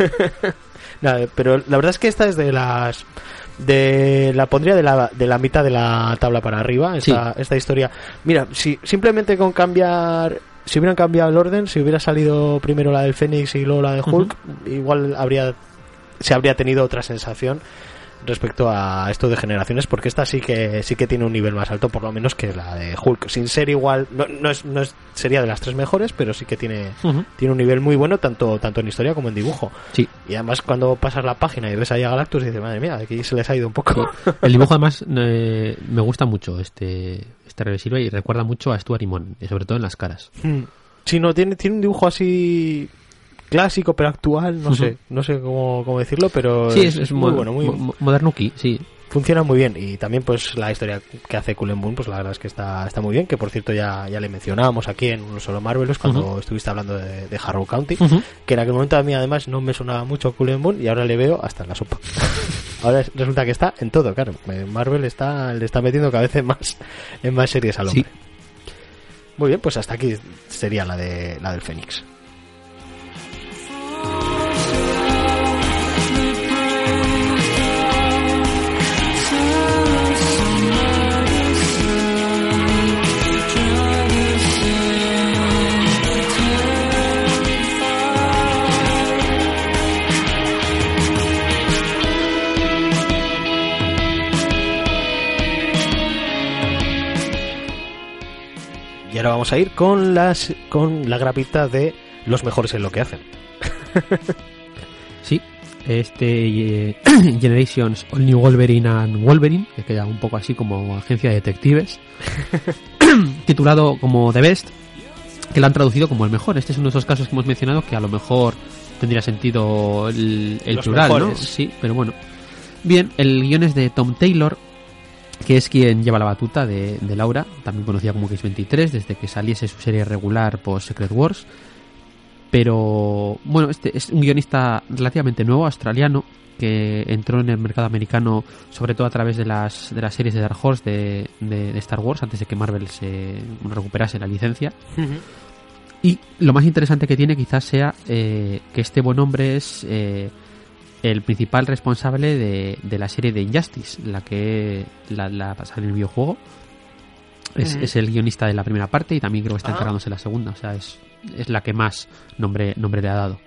Nada, pero la verdad es que esta es de las de la pondría de la, de la mitad de la tabla para arriba esta, esta historia. Mira si simplemente con cambiar si hubieran cambiado el orden si hubiera salido primero la del Fénix y luego la de Hulk igual habría se habría tenido otra sensación respecto a esto de generaciones porque esta sí que sí que tiene un nivel más alto por lo menos que la de Hulk sin ser igual no, no es, no es sería de las tres mejores pero sí que tiene tiene un nivel muy bueno tanto tanto en historia como en dibujo Sí. y además cuando pasas la página y ves ahí a Galactus dices, madre mía, aquí se les ha ido un poco. El dibujo además eh, me gusta mucho este este reversible y recuerda mucho a Stuart y sobre todo en las caras. Hmm. Sí, no, tiene, tiene un dibujo así clásico pero actual, no sé, no sé cómo, cómo decirlo, pero Sí, es, es muy mo- bueno, muy mo- modernuki, sí. funciona muy bien y también pues la historia que hace Cullen Boon, pues la verdad es que está, está muy bien, que por cierto ya, ya le mencionábamos aquí en uno solo Marvelous cuando estuviste hablando de, de Harrow County, que en aquel momento a mí además no me sonaba mucho Cullen Boon y ahora le veo hasta en la sopa. ahora es- resulta que está en todo, claro. Eh, Marvel está le está metiendo cada vez más en más series al hombre. Sí. Muy bien, pues hasta aquí sería la de la del Fénix. Ahora vamos a ir con las con la grapita de los mejores en lo que hacen. Sí, este eh, Generations All New Wolverine and Wolverine, que queda un poco así como agencia de detectives, titulado como The Best, que lo han traducido como el mejor. Este es uno de esos casos que hemos mencionado que a lo mejor tendría sentido el, el plural, ¿no? mejores. Sí, pero bueno. Bien, el guion es de Tom Taylor, que es quien lleva la batuta de, de Laura, también conocida como X23, desde que saliese su serie regular por Secret Wars. Pero bueno, este es un guionista relativamente nuevo, australiano, que entró en el mercado americano sobre todo a través de las, de las series de Dark Horse de, de- de Star Wars, antes de que Marvel se recuperase la licencia. Y lo más interesante que tiene quizás sea eh, que este buen hombre es eh, el principal responsable de, de la serie de Injustice, la que la, la pasada en el videojuego. Es, Ujú. es el guionista de la primera parte y también creo que está Ah. encargándose la segunda. O sea, es, es la que más nombre, nombre le ha dado.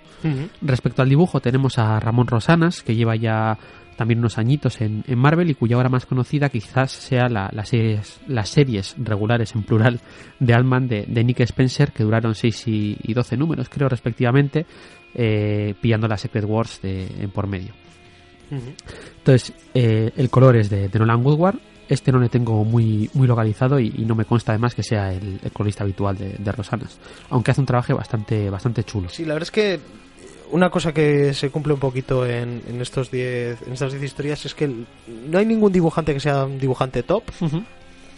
Respecto al dibujo, tenemos a Ramón Rosanas, que lleva ya también unos añitos en, en Marvel y cuya obra más conocida quizás sea la- las, series, las series regulares en plural de Altman de, de Nick Spencer, que duraron 6 y, y 12 números, creo, respectivamente, eh, pillando la Secret Wars de, en por medio. Entonces, eh, el color es de, de Nolan Woodward. Este no le tengo muy, muy localizado y, y no me consta además que sea el, el colorista habitual de, de Rosanas, aunque hace un trabajo bastante, bastante chulo. Sí, la verdad es que una cosa que se cumple un poquito en, en estos 10 en estas 10 historias es que no hay ningún dibujante que sea un dibujante top,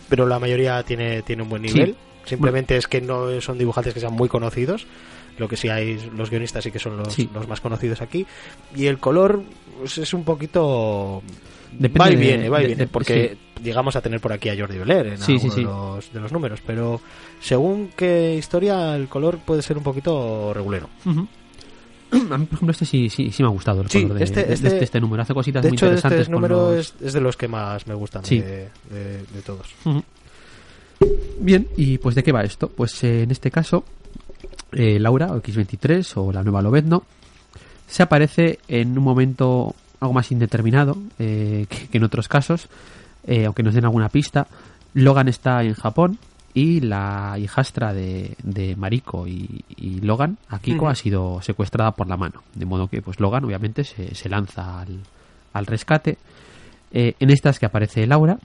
pero la mayoría tiene, tiene un buen Sí. nivel. Simplemente es que no son dibujantes que sean muy conocidos. Lo que sí hay, los guionistas sí que son los, Sí. los más conocidos aquí. Y el color pues, es un poquito... Depende va y de- viene, va y de- viene, de- porque llegamos a tener por aquí a Jordi Beler en Sí, alguno sí. De, los, de los números, pero según qué historia, el color puede ser un poquito regulero. A mí, por ejemplo, este sí, sí, sí me ha gustado el color de este- de- este- este, este número. Hace cositas De muy hecho, interesantes. este número los- es, es de los que más me gustan de, todos. Bien, ¿y pues de qué va esto? Pues eh, en este caso, eh, Laura, o X23, o la nueva Lobezno, se aparece en un momento algo más indeterminado eh, que, que en otros casos, eh, aunque nos den alguna pista. Logan está en Japón y la hijastra de, de Mariko y, y Logan, Akiko, ha sido secuestrada por la mano. De modo que pues Logan obviamente se, se lanza al, al rescate. Eh, en estas que aparece Laura,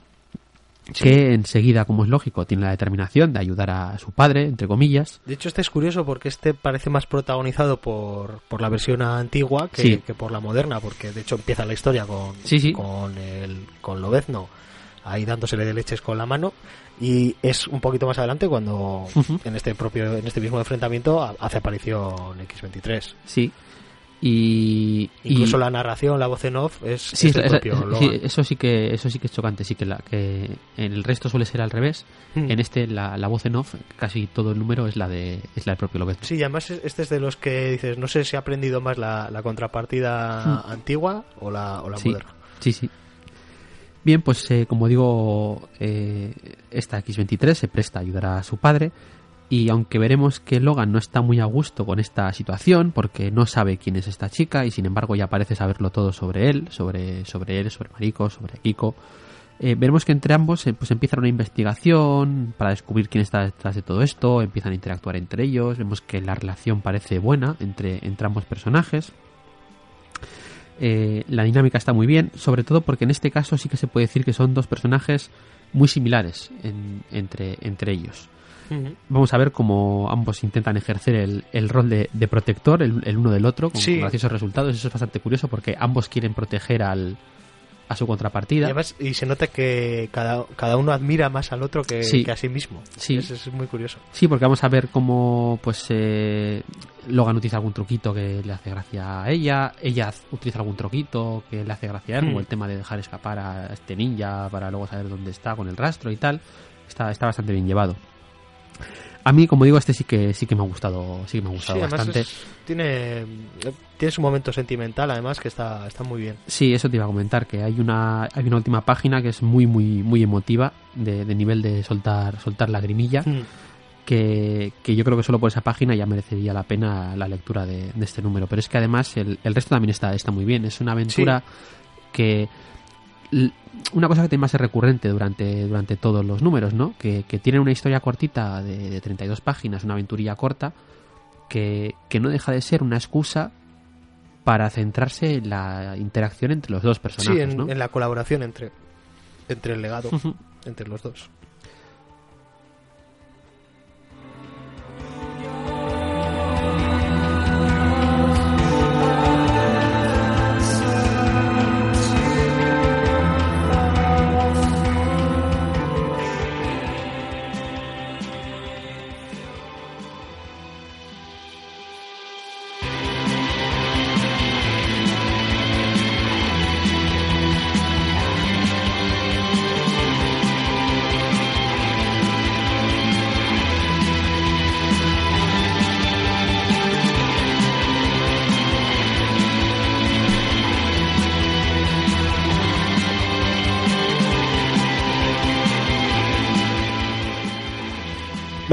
que enseguida, como es lógico, tiene la determinación de ayudar a su padre, entre comillas. De hecho, este es curioso porque este parece más protagonizado por, por la versión antigua que, Sí. que por la moderna, porque de hecho empieza la historia con, Sí, con, el, con Lobezno ahí dándosele de leches con la mano y es un poquito más adelante cuando en este propio en este mismo enfrentamiento ha- hace aparición X23. Sí. Y, Incluso y- la narración, la voz en off, es, Sí, es es- el es- propio sí, eso sí que eso sí que es chocante, sí que la que en el resto suele ser al revés. Mm. En este la, la voz en off, casi todo el número es la de es la del propio Lobezno. Sí, y además es- este es de los que dices, no sé si ha aprendido más la, la contrapartida antigua o la, o la Hmm. Sí. moderna. Sí, sí. Bien, pues eh, como digo, eh, esta X23 se presta a ayudar a su padre y aunque veremos que Logan no está muy a gusto con esta situación porque no sabe quién es esta chica y sin embargo ya parece saberlo todo sobre él, sobre, sobre él, sobre Mariko, sobre Kiko, eh, veremos que entre ambos eh, pues empiezan una investigación para descubrir quién está detrás de todo esto, empiezan a interactuar entre ellos, vemos que la relación parece buena entre, entre ambos personajes. Eh, la dinámica está muy bien, sobre todo porque en este caso sí que se puede decir que son dos personajes muy similares en- entre, entre ellos. Vamos a ver cómo ambos intentan ejercer el, el rol de, de protector el, el uno del otro con Sí. graciosos resultados. Eso es bastante curioso porque ambos quieren proteger al, a su Y, contrapartida. además, y se nota que cada, cada uno admira más al otro que, Sí. que a sí mismo. Sí. Eso es muy curioso. Sí, porque vamos a ver cómo pues eh, Logan utiliza algún truquito que le hace gracia a ella, ella utiliza algún truquito que le hace gracia a él, Hmm. como el tema de dejar escapar a este ninja para luego saber dónde está con el rastro y tal. Está, está bastante bien llevado. A mí, como digo, este sí que sí que me ha gustado, sí que me ha gustado Sí, bastante. es- tiene, tiene su momento sentimental, además, que está, está muy bien. Sí, eso te iba a comentar, que hay una, hay una última página que es muy, muy, muy emotiva, de, de nivel de soltar, soltar lagrimilla, que, que yo creo que solo por esa página ya merecería la pena la lectura de, de este número. Pero es que además el, el resto también está, está muy bien. Es una aventura que... Una cosa que tiene más recurrente durante, durante todos los números, ¿no? Que, que tiene una historia cortita de, de 32 páginas, una aventurilla corta, que, que no deja de ser una excusa para centrarse en la interacción entre los dos Sí, personajes, en, ¿no? en la colaboración entre, entre el legado, entre los dos.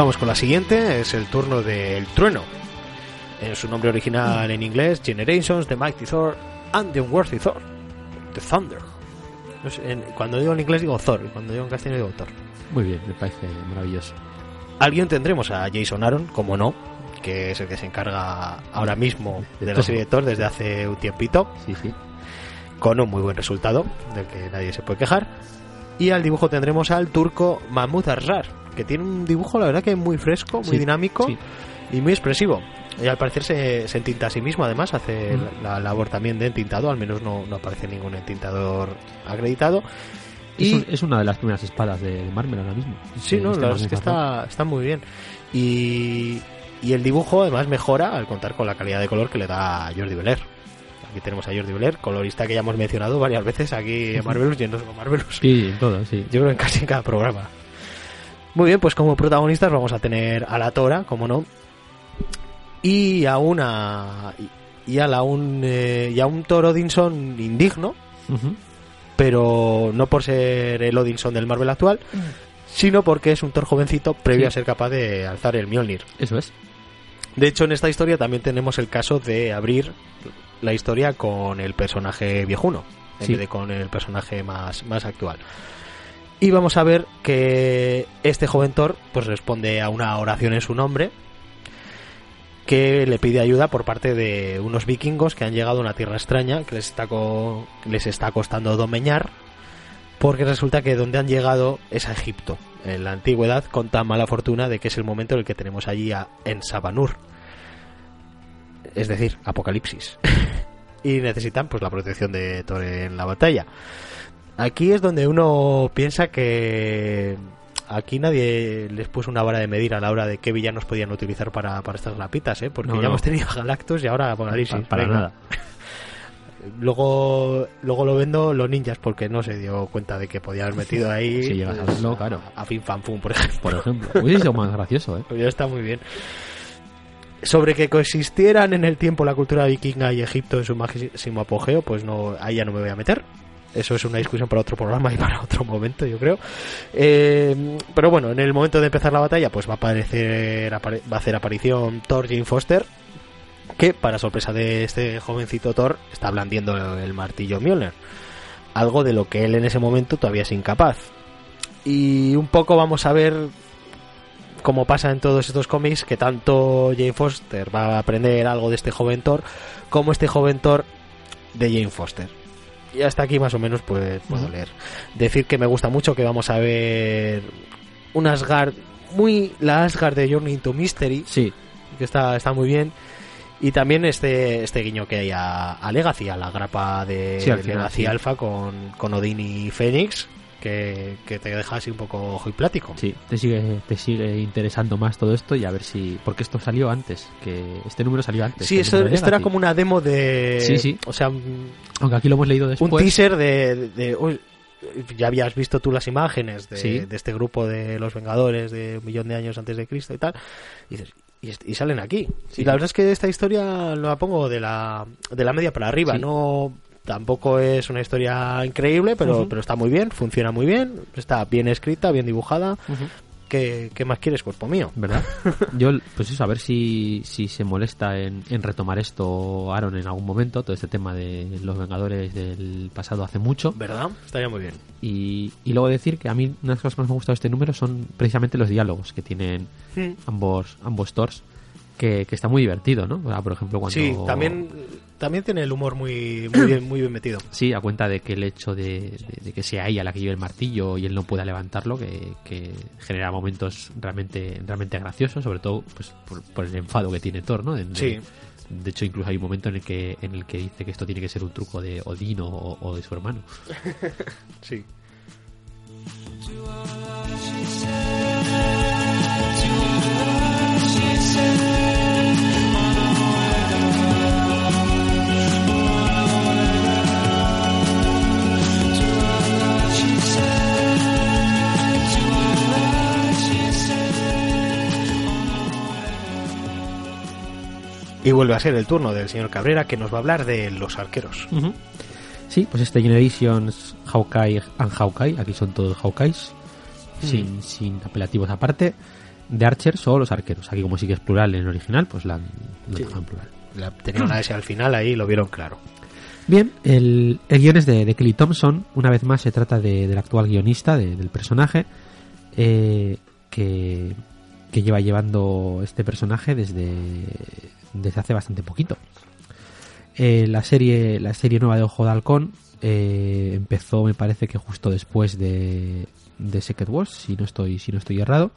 Vamos con la siguiente, es el turno del trueno. En su nombre original en inglés, Generations, The Mighty Thor and The Unworthy Thor. The Thunder. No sé, en- cuando digo en inglés digo Thor, y cuando digo en castellano digo Thor. Muy bien, me parece maravilloso. Al guion tendremos a Jason Aaron, como no, que es el que se encarga ahora mismo De de la serie de Thor desde hace un tiempito, Sí, sí. con un muy buen resultado, del que nadie se puede quejar. Y al dibujo tendremos al turco Mahmoud Arzar, que tiene un dibujo, la verdad, que muy fresco, muy Sí, dinámico sí. y muy expresivo. Y al parecer se, se entinta a sí mismo, además, hace Mm. la, la labor también de entintado, al menos no, no aparece ningún entintador acreditado. Es, Y un- es una de las primeras espadas de, de Marvel ahora mismo. Sí, Este- no, este la verdad es que está, está muy bien. Y, y el dibujo además mejora al contar con la calidad de color que le da Jordi Beler. Aquí tenemos a Jordi Beler, colorista que ya hemos mencionado varias veces aquí en Marvelous y en Marvelous. Sí, en todo, sí. Yo creo en casi en cada programa. Muy bien, pues como protagonistas vamos a tener a la Tora, como no, y a una y a la un eh, y a un Thor Odinson indigno, pero no por ser el Odinson del Marvel actual, sino porque es un Thor jovencito previo Sí. a ser capaz de alzar el Mjolnir. Eso es. De hecho, en esta historia también tenemos el caso de abrir la historia con el personaje viejuno, en Sí. vez de con el personaje más, más actual. Y vamos a ver que este joven Thor pues responde a una oración en su nombre que le pide ayuda por parte de unos vikingos que han llegado a una tierra extraña que les está, co- les está costando domeñar porque resulta que donde han llegado es a Egipto, en la antigüedad, con tan mala fortuna de que es el momento en el que tenemos allí a En Sabanur. Es decir, Apocalipsis. y necesitan pues la protección de Thor en la batalla. Aquí es donde uno piensa que aquí nadie les puso una vara de medir a la hora de qué villanos podían utilizar para, para estas lapitas, ¿eh? Porque No, ya no. hemos tenido Galactus y ahora Apocalipsis. Pa- para nada. Luego, luego lo vendo los ninjas porque no se dio cuenta de que podía haber metido ahí a pues, verlo, claro. a Fin Fan Fum, por ejemplo. Por ejemplo. Hubiese sido más gracioso, ¿eh? Ya está muy bien. Sobre que coexistieran en el tiempo la cultura vikinga y Egipto en su máximo apogeo, pues no, ahí ya no me voy a meter. Eso es una discusión para otro programa y para otro momento, yo creo. Eh, pero bueno, en el momento de empezar la batalla, pues va a aparecer, apare- va a hacer aparición Thor Jane Foster, que para sorpresa de este jovencito Thor está blandiendo el martillo Mjolnir. Algo de lo que él en ese momento todavía es incapaz. Y un poco vamos a ver como pasa en todos estos cómics, que tanto Jane Foster va a aprender algo de este joven Thor, como este joven Thor de Jane Foster. Y hasta aquí más o menos pues puedo leer. Decir que me gusta mucho que vamos a ver un Asgard muy la Asgard de Journey into Mystery, Sí, que está, está muy bien. Y también este, este guiño que hay a, a Legacy, a la grapa de Sí, Legacy. Alpha con, con Odin y Fénix, que, que te deja así un poco ojo y plático. sí. Te sigue, te sigue interesando más todo esto y a ver si... Porque esto salió antes, que este número salió antes. Sí, esto, esto era como una demo de. Sí, sí. O sea, un, Aunque aquí lo hemos leído un después. teaser de. de- de- uy, ya habías visto tú las imágenes de, Sí. de este grupo de los Vengadores de un millón de años antes de Cristo y tal. Y dices. Y, salen aquí. Sí. Y la verdad es que esta historia la pongo de la, de la media para arriba. Sí. No tampoco es una historia increíble, pero, pero está muy bien, funciona muy bien, está bien escrita, bien dibujada. ¿Qué, qué más quieres, cuerpo mío? ¿Verdad? Yo, pues eso, a ver si, si se molesta en, en retomar esto Aaron en algún momento, todo este tema de los Vengadores del pasado hace mucho. ¿Verdad? Estaría muy bien. Y, y luego decir que a mí una de las cosas que más me ha gustado de este número son precisamente los diálogos que tienen ambos ambos Thors, que, que está muy divertido, ¿no? O sea, por ejemplo, cuando... Sí, también, también tiene el humor muy, muy, bien, muy bien metido. Sí, a cuenta de que el hecho de, de- de que sea ella la que lleve el martillo y él no pueda levantarlo, que, que genera momentos realmente realmente graciosos, sobre todo pues, por, por el enfado que tiene Thor, ¿no? De, Sí. de hecho, incluso hay un momento en el que en el que dice que esto tiene que ser un truco de Odín o, o de su hermano. Sí. Y vuelve a ser el turno del señor Cabrera que nos va a hablar de los arqueros. Sí, pues este Generations Hawkeye and Hawkeye, aquí son todos Hawkeyes, sin, sin apelativos aparte, de Archers o los arqueros. Aquí como sí que es plural en el original, pues la lo Sí. en plural. La- tenía una S al final ahí, lo vieron claro. Bien, el, el guion es de, de Kelly Thompson. Una vez más se trata de- del actual guionista de- del personaje eh, que, que lleva llevando este personaje desde, desde hace bastante poquito. Eh, la serie la serie nueva de Ojo de Halcón eh, empezó, me parece que justo después de, de Secret Wars, si no estoy si no estoy errado.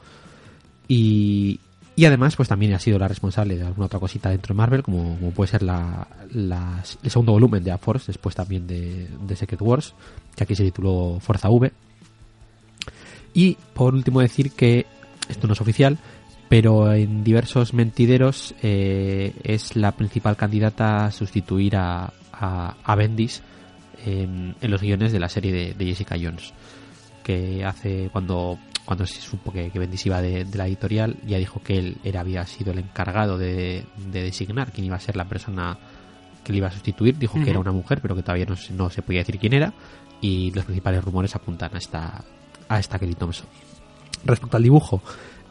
Y, y además, pues también ha sido la responsable de alguna otra cosita dentro de Marvel, como, puede ser la, el segundo volumen de A-Force, después también de, de Secret Wars, que aquí se tituló Forza V. Y por último decir que, esto no es oficial, pero en diversos mentideros eh, es la principal candidata a sustituir a, a, a Bendis en, en los guiones de la serie de, de Jessica Jones que hace cuando cuando se supo que, que Bendis iba de, de la editorial ya dijo que él era había sido el encargado de, de designar quién iba a ser la persona que le iba a sustituir. Dijo que era una mujer pero que todavía no, se- no se podía decir quién era y los principales rumores apuntan a esta a esta Kelly Thompson. Respecto al dibujo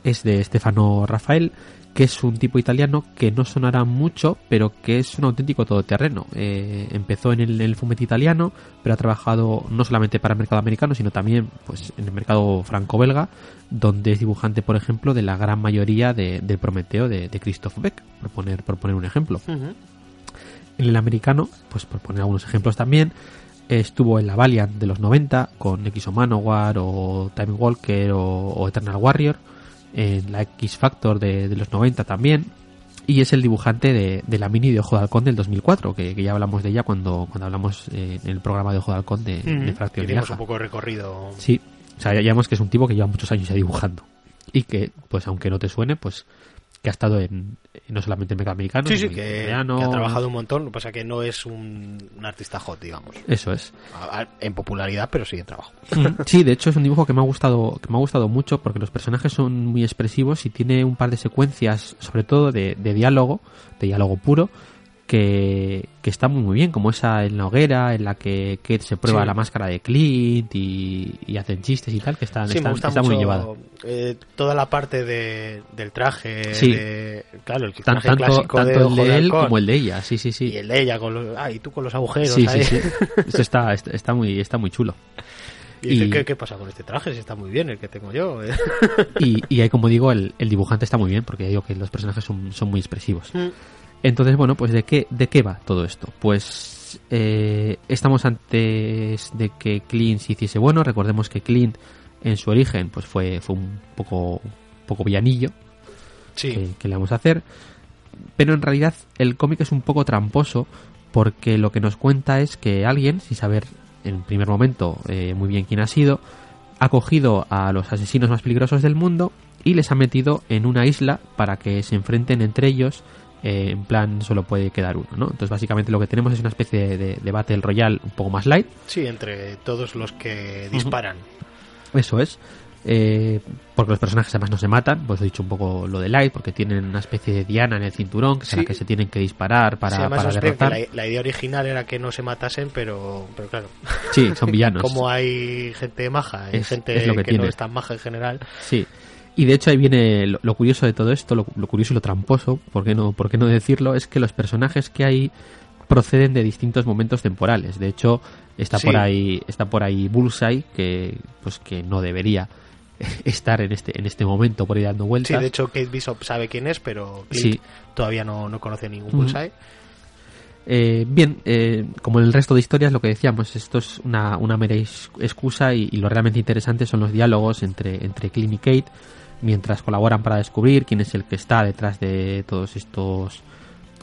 es de Stefano Rafael que es un tipo italiano que no sonará mucho, pero que es un auténtico todoterreno. Eh, empezó en el, en el fumetti italiano, pero ha trabajado no solamente para el mercado americano, sino también pues, en el mercado franco-belga, donde es dibujante, por ejemplo, de la gran mayoría de, Prometeo de, de Christoph Beck, por poner, por poner un ejemplo. En el americano, pues por poner algunos ejemplos también, estuvo en la Valiant de los 90 con X o Manowar o Time Walker o, o Eternal Warrior, en la X Factor de, de los 90 también, y es el dibujante de, de la mini de Ojo de Halcón del 2004, que, que ya hablamos de ella cuando, cuando hablamos eh, en el programa de Ojo de Halcón de, de Fracción Viaja. un poco recorrido. Sí, O sea, ya vemos que es un tipo que lleva muchos años ya dibujando. Y que, pues aunque no te suene, pues que ha estado en, no solamente en Americano, Sí, sí, en que, Italiano. que ha trabajado un montón. Lo que pasa que no es un, un artista hot, digamos. Eso es. A- a- En popularidad, pero sí en trabajo. Sí, de hecho es un dibujo que me ha gustado, que me ha gustado mucho porque los personajes son muy expresivos y tiene un par de secuencias, sobre todo de, de diálogo, de diálogo puro, que, que está muy muy bien, como esa en la hoguera, en la que Kate se prueba Sí. la máscara de Clint y, y hacen chistes y tal, que Sí, está mucho muy llevada. eh, toda la parte de, del traje. Sí. de- claro, el traje tanto clásico tanto de el de él Halcón como el de ella, sí, sí, sí. Y el de ella con los. Ah, y tú con los agujeros. Sí, ahí. sí. Esto está, está, está muy, está muy chulo. Y dice, Y- ¿qué, ¿qué pasa con este traje? Si está muy bien el que tengo yo. Y, y ahí, como digo, el, el dibujante está muy bien, porque digo que los personajes son, son muy expresivos. Mm. Entonces, bueno, pues ¿de qué, de qué va todo esto? Pues eh, estamos antes de que Clint se hiciese bueno. Recordemos que Clint en su origen pues fue, fue un poco, un poco villanillo, sí. que, que le vamos a hacer. Pero en realidad el cómic es un poco tramposo porque lo que nos cuenta es que alguien, sin saber en primer momento eh, muy bien quién ha sido, ha cogido a los asesinos más peligrosos del mundo y les ha metido en una isla para que se enfrenten entre ellos. Eh, en plan, solo puede quedar uno, ¿no? Entonces, básicamente lo que tenemos es una especie de, de, de Battle Royale un poco más light. Sí, entre todos los que disparan. Eso es. Eh, porque los personajes además no se matan, pues he dicho un poco lo de Light, porque tienen una especie de diana en el cinturón, que es a la Sí. que se tienen que disparar para, Sí, además para derrotar. la, la idea original era que no se matasen, pero, pero claro, Sí, son villanos. como hay gente maja y Es- gente es lo que que, no es tan maja en general, Sí. Y de hecho ahí viene lo, lo curioso de todo esto, lo, lo curioso y lo tramposo, ¿por qué, no, ¿por qué no decirlo? Es que los personajes que hay proceden de distintos momentos temporales. De hecho, está Sí. por ahí, está por ahí Bullseye, que pues que no debería estar en este, en este momento por ahí dando Sí, vueltas. de hecho Kate Bishop sabe quién es, pero Clint Sí. todavía no, no conoce ningún bullseye. Eh, bien, eh, como en el resto de historias, lo que decíamos, esto es una, una mera ex- excusa y, y lo realmente interesante son los diálogos entre, entre Clint y Kate mientras colaboran para descubrir quién es el que está detrás de todos estos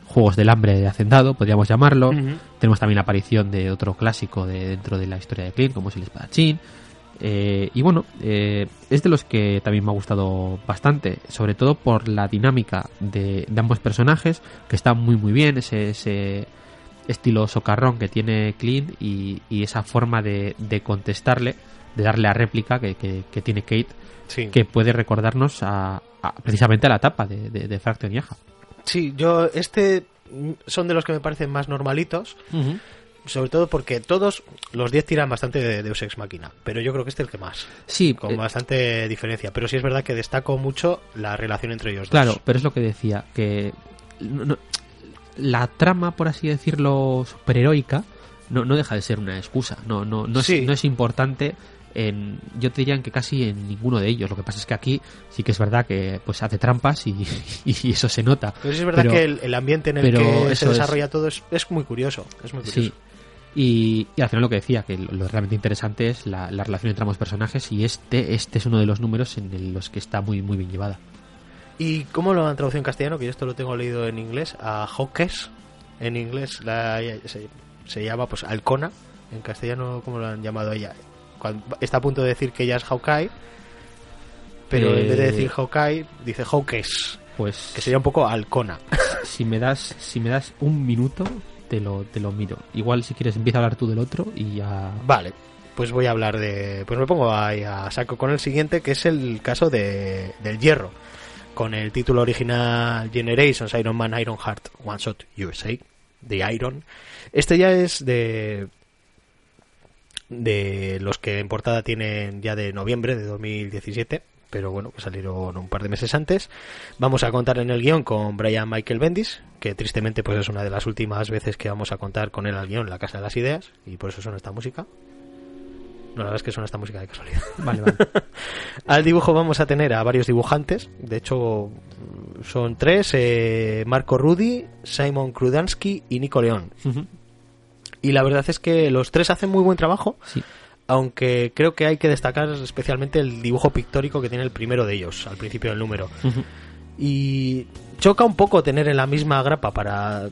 juegos del hambre de hacendado, podríamos llamarlo. Tenemos también la aparición de otro clásico de dentro de la historia de Clint, como es el espadachín. Eh, y bueno, eh, es de los que también me ha gustado bastante, sobre todo por la dinámica de, de ambos personajes, que está muy muy bien, ese, ese estilo socarrón que tiene Clint y, y esa forma de, de contestarle, de darle la réplica que, que- que tiene Kate, Sí. que puede recordarnos a, a- precisamente a la etapa de, de, de. Sí, yo este son de los que me parecen más normalitos, sobre todo porque todos los 10 tiran bastante de Deus Ex Máquina, pero yo creo que este es el que más, Sí, con eh, bastante diferencia, pero sí es verdad que destaco mucho la relación entre ellos Claro, dos. pero es lo que decía, que no- no- la trama, por así decirlo, superheroica, no, no deja de ser una excusa. No, no, no, Sí. es, no es importante en, yo te diría que casi en ninguno de ellos. Lo que pasa es que aquí sí que es verdad que pues hace trampas y, y eso se nota. Pero es verdad Pero- que el, el ambiente en el que se es- desarrolla todo es, es muy curioso, es muy curioso. Sí. Y, y al final lo que decía, que lo, lo realmente interesante es la, la relación entre ambos personajes y este, este es uno de los números en los que está muy, muy bien llevada. ¿Y cómo lo han traducido en castellano? Que yo esto lo tengo leído en inglés, a Hawkes, en inglés la- se, se llama pues Alcona, en castellano ¿cómo lo han llamado ella? Cuando, está a punto de decir que ella es Hawkeye, pero en vez de Eh, decir Hawkeye, dice Hawkes, Pues que sería un poco Alcona. si me das si me das un minuto te lo te lo miro igual si quieres empieza a hablar tú del otro y ya Vale, pues voy a hablar de... Pues me pongo ahí a saco con el siguiente, que es el caso de, del hierro, con el título original Generations Iron Man Iron Heart One Shot USA, de Iron. Este ya es de de los que en portada tienen ya de noviembre de 2017, pero bueno, que salieron un par de meses antes. Vamos a contar en el guion con Brian Michael Bendis, que tristemente pues es una de las últimas veces que vamos a contar con él al guion en la Casa de las Ideas, y por eso suena esta música. No, la verdad es que suena esta música de casualidad. vale vale Al dibujo vamos a tener a varios dibujantes, de hecho son tres, eh, Marco Rudy, Simon Krudansky y Nico León. Y la verdad es que los tres hacen muy buen trabajo, sí aunque creo que hay que destacar especialmente el dibujo pictórico que tiene el primero de ellos, al principio del número. Y choca un poco tener en la misma grapa para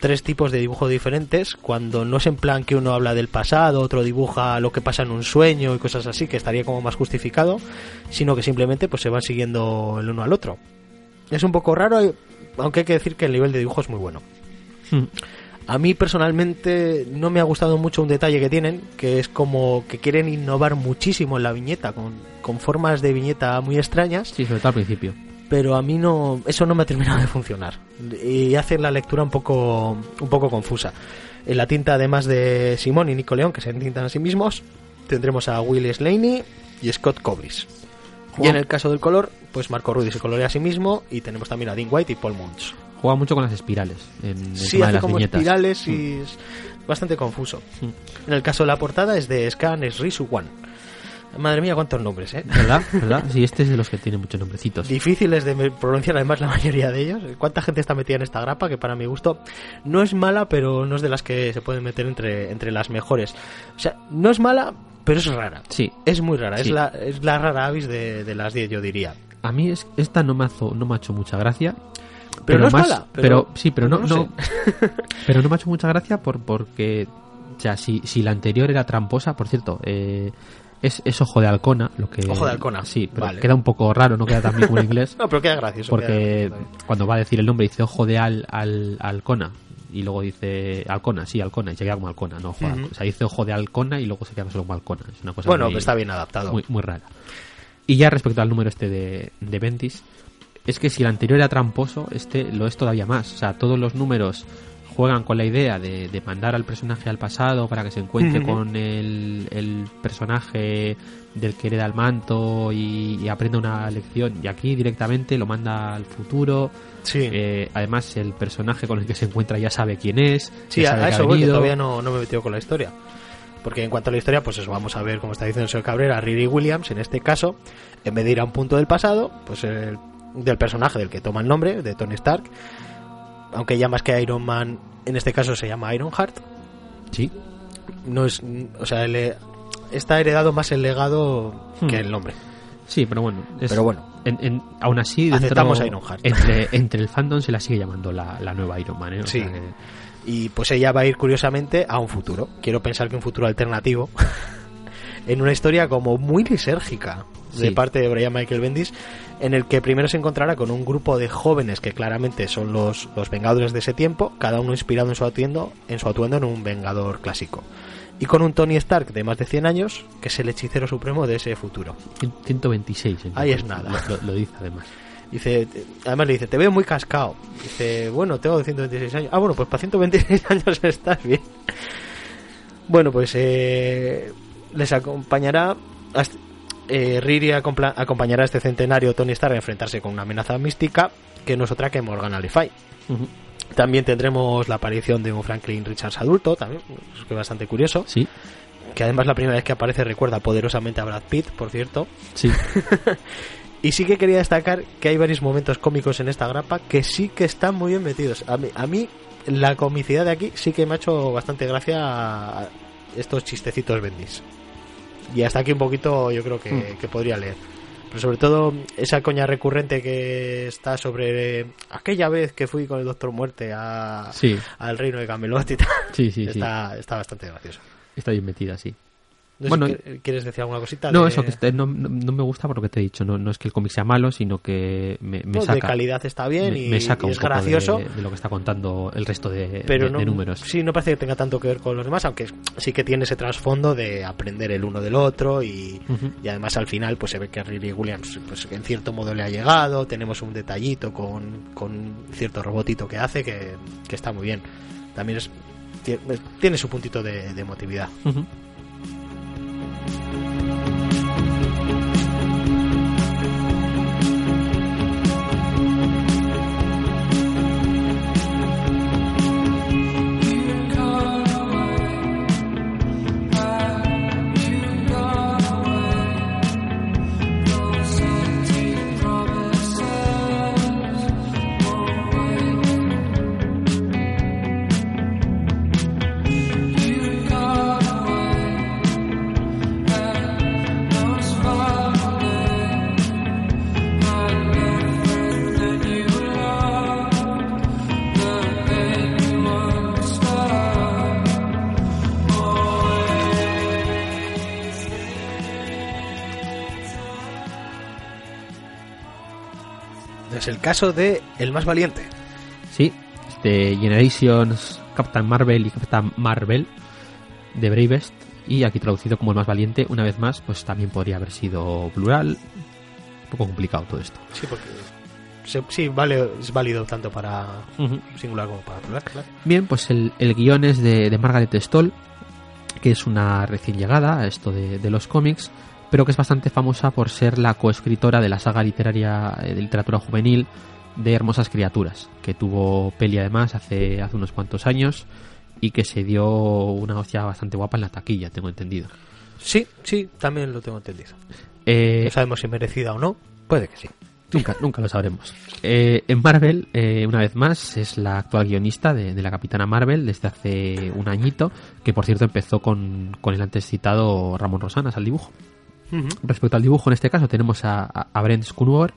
tres tipos de dibujo diferentes, cuando no es en plan que uno habla del pasado, otro dibuja lo que pasa en un sueño y cosas así, que estaría como más justificado, sino que simplemente pues se van siguiendo el uno al otro. Es un poco raro, aunque hay que decir que el nivel de dibujo es muy bueno. A mí personalmente no me ha gustado mucho un detalle que tienen, que es como que quieren innovar muchísimo en la viñeta, con, con formas de viñeta muy extrañas, Sí, sobre todo al principio. pero a mí no, eso no me ha terminado de funcionar y hace la lectura un poco, un poco confusa. En la tinta, además de Simón y Nico León, que se entintan a sí mismos, tendremos a Will Slaney y Scott Cobris. Y en el caso del color, pues Marco Rudy se colorea a sí mismo y tenemos también a Dean White y Paul Munch. Juega mucho con las espirales en Sí, de hace las como viñetas. espirales y es bastante confuso. Mm. En el caso de la portada es de Scan Risu One. Madre mía, cuántos nombres, ¿eh? ¿Verdad? ¿Verdad? Sí, este es de los que tiene muchos nombrecitos. Difíciles de pronunciar además la mayoría de ellos. ¿Cuánta gente está metida en esta grapa? Que para mi gusto no es mala, pero no es de las que se pueden meter entre, entre las mejores. O sea, no es mala, pero es rara. Sí. Es muy rara, es, Sí. la, es la rara avis de, de las 10, yo diría. A mí es, esta no me, hazo- no me ha hecho mucha gracia. Pero no es más, mala, pero- Pero, sí, pero no, no pero no me ha hecho mucha gracia por, porque, o sea, si, si la anterior era tramposa, por cierto, eh, es, es ojo de halcona, lo que Ojo de halcona, sí, pero vale. queda un poco raro, no queda tan bien como en inglés, No, pero queda gracioso. porque queda cuando va a decir el nombre dice ojo de al, al halcona y luego dice halcona, sí, halcona y se queda como halcona, no ojo de Ujú. halcona. o sea, dice ojo de halcona y luego se queda solo como halcona, es una cosa Bueno, muy- que está bien adaptado. muy, muy rara. Y ya respecto al número este de, de Ventis, es que si el anterior era tramposo, este lo es todavía más. O sea, todos los números juegan con la idea de, de mandar al personaje al pasado para que se encuentre con el, el personaje del que hereda el manto y, y aprenda una lección. Y aquí directamente lo manda al futuro. Sí, Eh, además, el personaje con el que se encuentra ya sabe quién es. sí ya a, sabe eso voy, que todavía no, no me he metido con la historia. Porque en cuanto a la historia, pues eso, vamos a ver, como está diciendo el señor Cabrera, Riri Williams, en este caso, en vez de ir a un punto del pasado, pues el, del personaje del que toma el nombre, de Tony Stark, aunque ya más que Iron Man, en este caso se llama Iron Heart, Sí. no es, o sea, le- está heredado más el legado Hmm. que el nombre. Sí, pero bueno. es- Pero bueno. en- en- aún así, dentro- Aceptamos a Ironheart. Entre, entre el fandom se la sigue llamando la, la nueva Iron Man. ¿eh? O Sí. sea que- Y pues ella va a ir curiosamente a un futuro. Quiero pensar que un futuro alternativo. en una historia como muy lisérgica de Sí. parte de Brian Michael Bendis, en el que primero se encontrará con un grupo de jóvenes que claramente son los, los Vengadores de ese tiempo, cada uno inspirado en su atuendo, en su atuendo en un Vengador clásico. Y con un Tony Stark de más de 100 años, que es el hechicero supremo de ese futuro. cien- 126. en Ahí es nada. Lo, dice además. Dice, además le dice, te veo muy cascado. Dice, bueno, tengo 126 años. Ah, bueno, pues para 126 años estás bien. Bueno, pues eh, les acompañará. hasta- eh, Riri acompañará a este centenario Tony Stark a enfrentarse con una amenaza mística que no es otra que Morgan Le Fay. También tendremos la aparición de un Franklin Richards adulto, también, es que bastante curioso. Sí, Que además la primera vez que aparece recuerda poderosamente a Brad Pitt, por cierto. sí. Y sí que quería destacar que hay varios momentos cómicos en esta grapa que sí que están muy bien metidos. A mí, a mí la comicidad de aquí sí que me ha hecho bastante gracia a estos chistecitos bendis. Y hasta aquí un poquito yo creo que, Hmm. que podría leer. Pero sobre todo esa coña recurrente que está sobre eh, aquella vez que fui con el Doctor Muerte a, Sí, al reino de Camelot y tal. sí, sí. sí. está, está bastante gracioso. Está bien metida, sí. No sé Bueno, si quie- ¿Quieres decir alguna cosita? No, de- eso, que no, no- no me gusta por lo que te he dicho. No, no es que el cómic sea malo, sino que me, me no, saca. de calidad está bien me, y, me saca y un es poco gracioso. de, de lo que está contando el resto de, pero de- números. sí no parece que tenga tanto que ver con los demás aunque sí que tiene ese trasfondo de aprender el uno del otro y, Ujú. y además al final pues se ve que a Riri Williams pues en cierto modo le ha llegado tenemos un detallito con, con cierto robotito que hace que, que está muy bien también es tie- tiene su puntito de, emotividad Ujú. You Bye. El caso de El más valiente. Sí, este Generations, Captain Marvel y Captain Marvel de Bravest y aquí traducido como el más valiente, una vez más, pues también podría haber sido plural. Un poco complicado todo esto. Sí, porque se- sí, vale, es válido tanto para singular como para plural, claro. Bien, pues el, el guion es de, de Margaret Stoll, que es una recién llegada a esto de, de los cómics, pero que es bastante famosa por ser la coescritora de la saga literaria eh, de literatura juvenil de Hermosas Criaturas, que tuvo peli además hace, hace unos cuantos años y que se dio una hostia bastante guapa en la taquilla, tengo entendido. Sí, sí, también lo tengo entendido. Eh, No sabemos si merecida o no, puede que sí. Nunca, nunca lo sabremos. Eh, en Marvel, eh, una vez más, es la actual guionista de, de la Capitana Marvel desde hace un añito, que por cierto empezó con, con el antes citado Ramón Rosanas al dibujo. Respecto al dibujo, en este caso, tenemos a, Brent Scunor,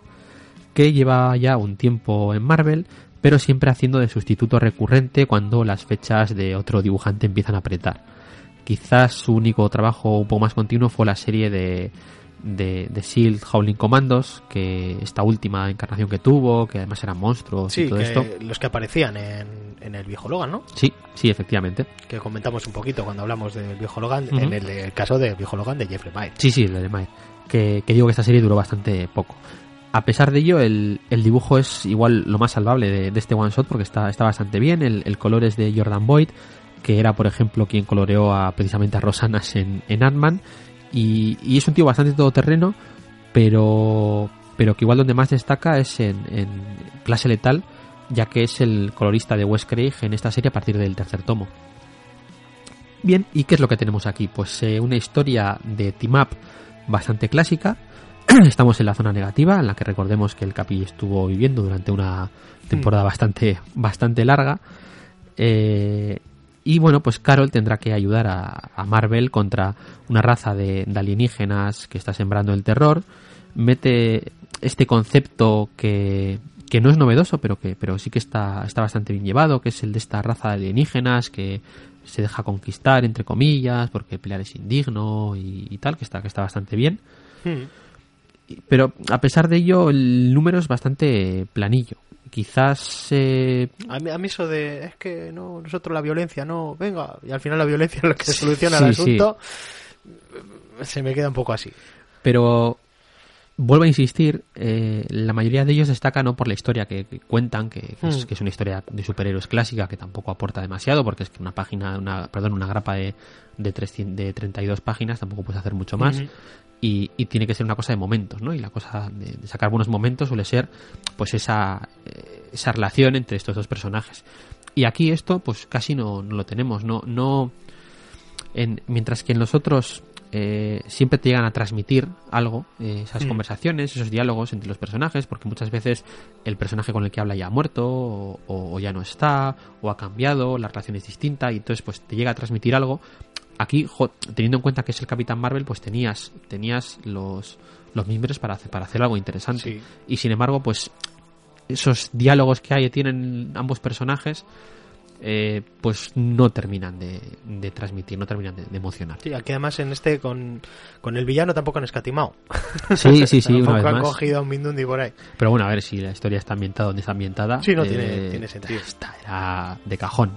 que lleva ya un tiempo en Marvel, pero siempre haciendo de sustituto recurrente cuando las fechas de otro dibujante empiezan a apretar. Quizás su único trabajo un poco más continuo fue la serie de, de, de Shield Howling Commandos, que esta última encarnación que tuvo, que además eran monstruos y Sí, todo que esto. los que aparecían en, en el viejo Logan, ¿no? Sí, sí, efectivamente. Que comentamos un poquito cuando hablamos del viejo Logan, en el, el caso del viejo Logan de Jeffrey Myers. Sí, sí, el de Mike. Que, que digo que esta serie duró bastante poco. A pesar de ello, el, el dibujo es igual lo más salvable de, de este one shot porque está, está bastante bien. El, el color es de Jordan Boyd, que era, por ejemplo, quien coloreó a, precisamente a Rosanas en, en Ant-Man. Y, y es un tío bastante todoterreno, pero, pero que igual donde más destaca es en, en Clase Letal, ya que es el colorista de Wes Craig en esta serie a partir del tercer tomo. Bien, ¿y qué es lo que tenemos aquí? Pues eh, una historia de team up bastante clásica. Estamos en la zona negativa, en la que recordemos que el Capi estuvo viviendo durante una temporada bastante, bastante larga. Eh, y bueno, pues Carol tendrá que ayudar a, Marvel contra una raza de, alienígenas que está sembrando el terror. Mete este concepto que, que no es novedoso, pero que pero sí que está, está bastante bien llevado, que es el de esta raza de alienígenas que se deja conquistar, entre comillas, porque pelear es indigno y, y tal, que está, que está bastante bien. Pero a pesar de ello, el número es bastante planillo. Quizás eh, A mí, a mí eso de, es que no, nosotros la violencia no, venga, y al final la violencia es lo que Sí, soluciona sí, el asunto, se me queda un poco así. pero vuelvo a insistir, eh, la mayoría de ellos destacan no por la historia que, que cuentan, que, que es, Mm. que es una historia de superhéroes clásica que tampoco aporta demasiado, porque es que una página, una, perdón, una grapa de, de, 300 de 32 páginas tampoco puedes hacer mucho más. Y, y tiene que ser una cosa de momentos, ¿no? Y la cosa de, de sacar buenos momentos suele ser, pues, esa, eh, esa relación entre estos dos personajes. Y aquí esto, pues, casi no, no lo tenemos, no, no, en, mientras que en los otros eh, siempre te llegan a transmitir algo, eh, esas Mm. conversaciones, esos diálogos entre los personajes, porque muchas veces el personaje con el que habla ya ha muerto, o, o ya no está, o ha cambiado, la relación es distinta, y entonces pues te llega a transmitir algo. Aquí, jo, teniendo en cuenta que es el Capitán Marvel, pues tenías, tenías los, los miembros para hacer, para hacer algo interesante. Sí. Y sin embargo, pues esos diálogos que hay tienen ambos personajes, eh, pues no terminan de, de transmitir, no terminan de, de emocionar. Sí, aquí además en este con, con el villano tampoco han escatimado. Sí, sí, sí, una tampoco vez han más. cogido a un Mindundi por ahí. Pero bueno, a ver si la historia está ambientada donde está ambientada. Sí, no, eh, tiene- tiene sentido. Esta era de cajón.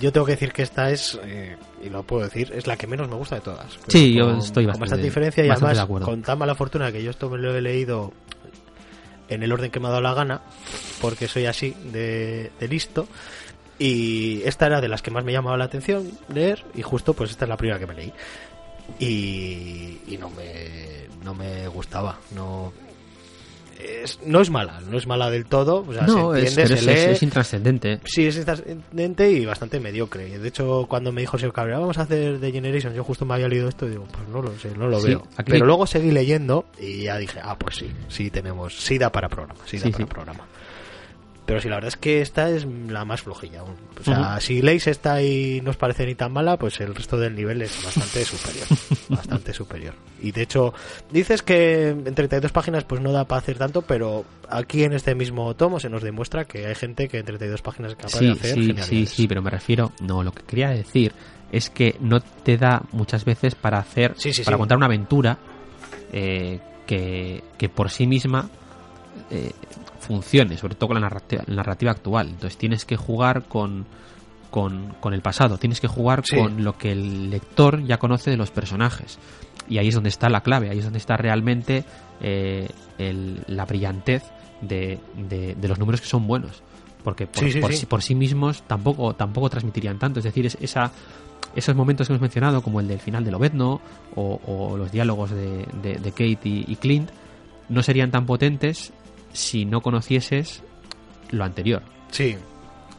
Yo tengo que decir que esta es, eh, y lo puedo decir, es la que menos me gusta de todas. Sí, yo con- estoy con bastante- bastante diferencia y bastante además de acuerdo. con tan mala fortuna que yo esto me lo he leído en el orden que me ha dado la gana, porque soy así de, de listo. Y esta era de las que más me llamaba la atención leer, y justo pues esta es la primera que me leí. Y, y no me no me gustaba, no es, no es mala, no es mala del todo, o sea, no, se es, entiende, se es, es- lee. es intrascendente. Sí, es trascendente y bastante mediocre. De hecho, cuando me dijo Sir Cabrera, vamos a hacer The Generation, yo justo me había leído esto y digo, pues no lo sé, no lo Sí, veo. aquí- Pero luego seguí leyendo y ya dije, ah, pues sí, sí tenemos, sí da para programa, sí da Sí, para sí. programa. Pero sí, la verdad es que esta es la más flojilla. aún. O sea, si leéis esta y no os parece ni tan mala, pues el resto del nivel es bastante superior. bastante superior. Y de hecho, dices que en 32 páginas pues no da para hacer tanto, pero aquí en este mismo tomo se nos demuestra que hay gente que en 32 páginas es capaz de Sí, hacer sí, sí, sí, pero me refiero. No, lo que quería decir es que no te da muchas veces para hacer. Sí, sí, para sí. contar una aventura eh, que, que por sí misma eh, funcione, sobre todo con la narrativa, actual. Entonces tienes que jugar con, con, con el pasado, tienes que jugar Sí. con lo que el lector ya conoce de los personajes. Y ahí es donde está la clave, ahí es donde está realmente eh, el- la brillantez de, de- de los números que son buenos. Porque por Sí, sí, por sí. sí- por sí mismos tampoco, tampoco transmitirían tanto. Es decir, es, esa, esos momentos que hemos mencionado, como el del final del Obedno o, o los diálogos de, de- de Kate y, y Clint, no serían tan potentes si no conocieses lo anterior. Sí,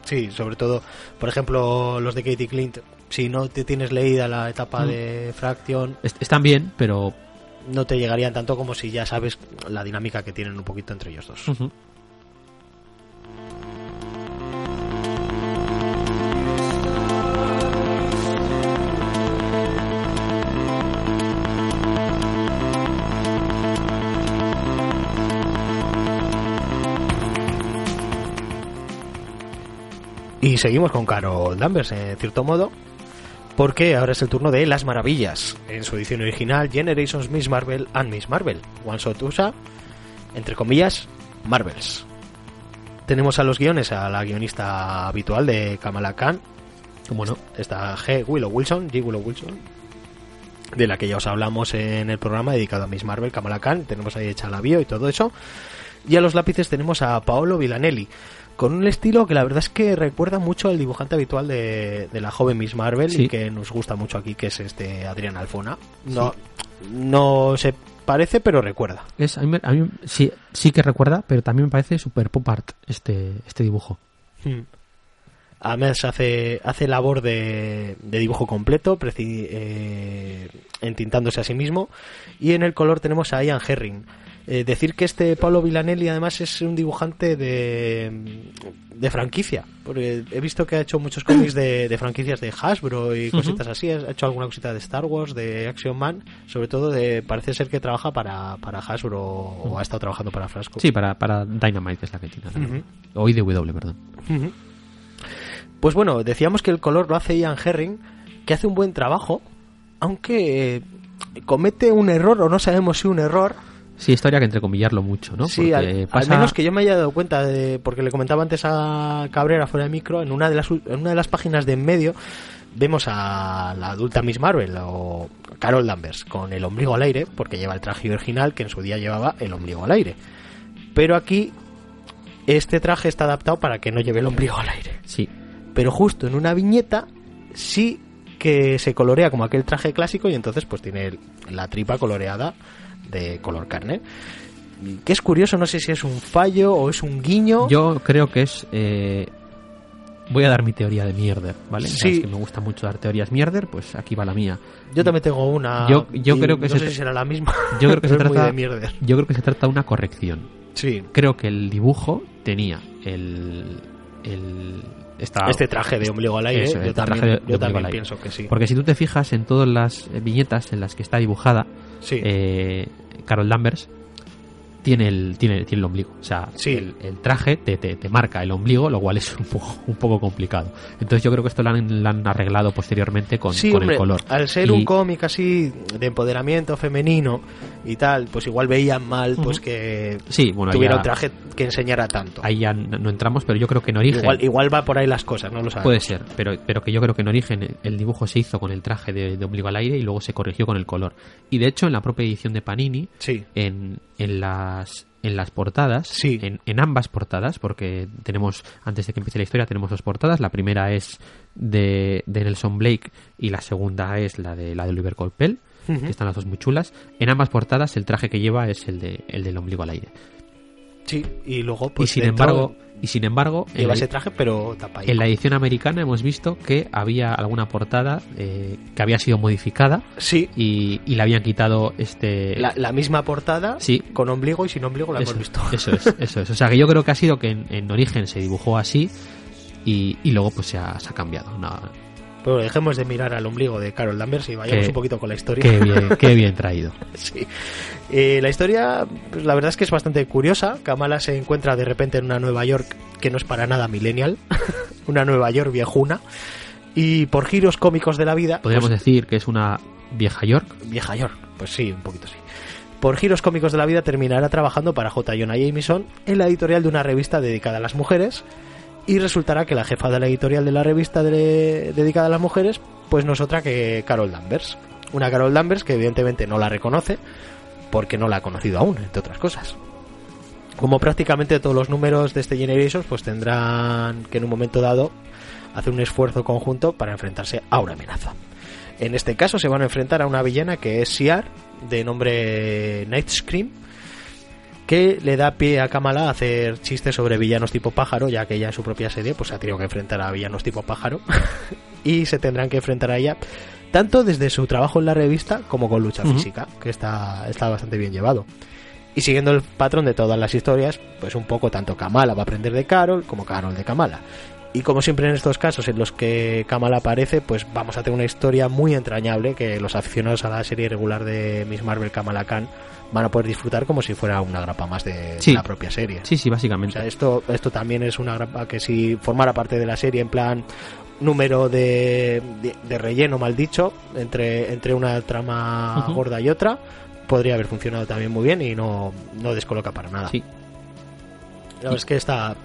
sí, sobre todo, por ejemplo, los de Katie Clint, si no te tienes leída la etapa Mm. de Fraction, Es- están bien, pero no te llegarían tanto como si ya sabes la dinámica que tienen un poquito entre ellos dos. Y seguimos con Carol Danvers, en cierto modo, porque ahora es el turno de Las Maravillas. En su edición original, Generations Miss Marvel and Miss Marvel. One Shot USA, entre comillas, Marvels. Tenemos a los guiones a la guionista habitual de Kamala Khan, como no. está G. Willow Wilson, G. Willow Wilson, de la que ya os hablamos en el programa dedicado a Miss Marvel, Kamala Khan. Tenemos ahí hecha la bio y todo eso. Y a los lápices tenemos a Paolo Villanelli, con un estilo que la verdad es que recuerda mucho al dibujante habitual de, de la joven Miss Marvel Sí. y que nos gusta mucho aquí, que es este Adrián Alfona. No, no se parece, pero recuerda. Es, a mí, a mí sí, sí que recuerda, pero también me parece super pop art este, este dibujo. Hmm. Además hace, hace labor de, de dibujo completo, preci- eh, entintándose a sí mismo. Y en el color tenemos a Ian Herring. Eh, decir que este Pablo Villanelli además es un dibujante de, de franquicia. Porque he visto que ha hecho muchos cómics de, de franquicias de Hasbro y cositas así. Ha hecho alguna cosita de Star Wars, de Action Man. Sobre todo de, parece ser que trabaja para, para Hasbro o ha estado trabajando para Frasco. Sí, para, para Dynamite, que es la que tiene. ahora. Ujú. O IDW, perdón. Ujú. Pues bueno, decíamos que el color lo hace Ian Herring, que hace un buen trabajo, aunque eh, comete un error, o no sabemos si un error. Sí, historia que entrecomillarlo mucho, ¿no? sí, al, Porque al pasa- menos que yo me haya dado cuenta, de, porque le comentaba antes a Cabrera fuera de micro, en una de las, en una de las páginas de en medio vemos a la adulta Miss Marvel o Carol Danvers con el ombligo al aire, porque lleva el traje original que en su día llevaba el ombligo al aire. Pero aquí este traje está adaptado para que no lleve el ombligo al aire Sí, pero justo en una viñeta sí que se colorea como aquel traje clásico y entonces pues tiene la tripa coloreada de color carne. Que es curioso, no sé si es un fallo o es un guiño. yo creo que es... eh, Voy a dar mi teoría de mierder, ¿vale? Sí. Sabes que me gusta mucho dar teorías mierder, pues aquí va la mía. Yo también tengo una. Yo- yo creo que no sé si será la misma. Yo creo que se trata- de mierder. Yo creo que se trata de una corrección. Sí. Creo que el dibujo tenía el... el esta- Este traje de ombligo al aire, Eso, yo este también, de- yo también pienso que sí. Porque si tú te fijas en todas las viñetas en las que está dibujada, Sí. eh, Carol Danvers tiene el, tiene, tiene el ombligo. O sea, Sí. el, el traje te, te, te marca el ombligo, lo cual es un poco, un poco complicado. Entonces yo creo que esto lo han, lo han arreglado posteriormente con, Sí, con hombre, el color. al ser Y- un cómic así de empoderamiento femenino y tal, pues igual veían mal pues que Sí, bueno, tuviera ya, un traje que enseñara tanto. ahí ya no entramos, pero yo creo que en origen... Igual, igual va por ahí las cosas, no lo sabemos. Puede ser, pero, pero que yo creo que en origen el dibujo se hizo con el traje de, de ombligo al aire y luego se corrigió con el color. Y de hecho en la propia edición de Panini, Sí, en, en las en las portadas, Sí. en, en ambas portadas, porque tenemos, antes de que empiece la historia, tenemos dos portadas. La primera es de, de Nelson Blake y la segunda es la de la de Oliver Coipel, Ujú. que están las dos muy chulas. En ambas portadas el traje que lleva es el de el del ombligo al aire. sí. Y luego, pues y sin dentro embargo, y sin embargo, en lleva la- ese traje, pero en la edición americana hemos visto que había alguna portada eh, que había sido modificada Sí, y, y le habían quitado este la, la misma portada, Sí. con ombligo y sin ombligo la eso, hemos visto. eso es eso es o sea que yo creo que ha sido que en, en origen se dibujó así y, y luego pues se ha, se ha cambiado No, Pero dejemos de mirar al ombligo de Carol Danvers y vayamos Qué- un poquito con la historia. qué bien qué bien traído Sí. Eh, la historia, pues, la verdad es que es bastante curiosa. Kamala se encuentra de repente en una Nueva York que no es para nada millennial, una Nueva York viejuna, y por giros cómicos de la vida, podríamos pues, decir que es una vieja York vieja York, pues sí, un poquito sí. por giros cómicos de la vida terminará trabajando para J. Jonah Jameson en la editorial de una revista dedicada a las mujeres y resultará que la jefa de la editorial de la revista de- dedicada a las mujeres pues no es otra que Carol Danvers. Una Carol Danvers que evidentemente no la reconoce porque no la ha conocido aún, entre otras cosas. Como prácticamente todos los números de este Generations pues tendrán que en un momento dado hacer un esfuerzo conjunto para enfrentarse a una amenaza. En este caso se van a enfrentar a una villana que es Siar, de nombre Night Scream, que le da pie a Kamala a hacer chistes sobre villanos tipo pájaro, ya que ella en su propia serie pues ha tenido que enfrentar a villanos tipo pájaro y se tendrán que enfrentar a ella tanto desde su trabajo en la revista como con lucha física, que está, está bastante bien llevado. Y siguiendo el patrón de todas las historias, pues un poco tanto Kamala va a aprender de Carol como Carol de Kamala. Y como siempre en estos casos en los que Kamala aparece, pues vamos a tener una historia muy entrañable que los aficionados a la serie regular de Miss Marvel Kamala Khan van a poder disfrutar como si fuera una grapa más de, la propia serie. Sí, sí, O básicamente. sea, esto, esto también es una grapa que si formara parte de la serie en plan número de, de, de relleno mal dicho entre, entre una trama gorda y otra podría haber funcionado también muy bien y no, no descoloca para nada. Sí. Es que está,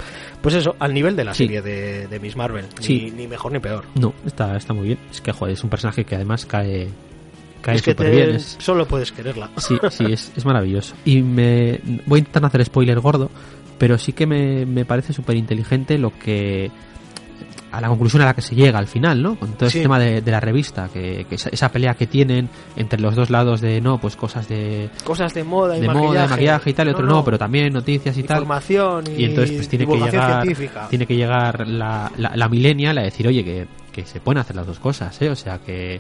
pues eso, al nivel de la Sí. serie de, de Miss Marvel. Ni, Sí. ni mejor ni peor. No, está, está muy bien. Es que, joder, es un personaje que además cae, cae es que te- bien. Es, solo puedes quererla. sí, sí, es, es maravilloso. Y me voy a intentar hacer spoiler gordo, pero sí que me, me parece súper inteligente lo que a la conclusión a la que se llega al final, ¿no? Con todo Sí. este tema de, de la revista, que, que esa, esa pelea que tienen entre los dos lados de, no, pues cosas de, Cosas de moda y de maquillaje. moda, de maquillaje y tal, y otro no, pero también noticias y tal. Información y, Y entonces pues tiene que llegar, científica. tiene que llegar la, la, la millennial a decir, oye, que, que se pueden hacer las dos cosas, ¿eh? O sea, que,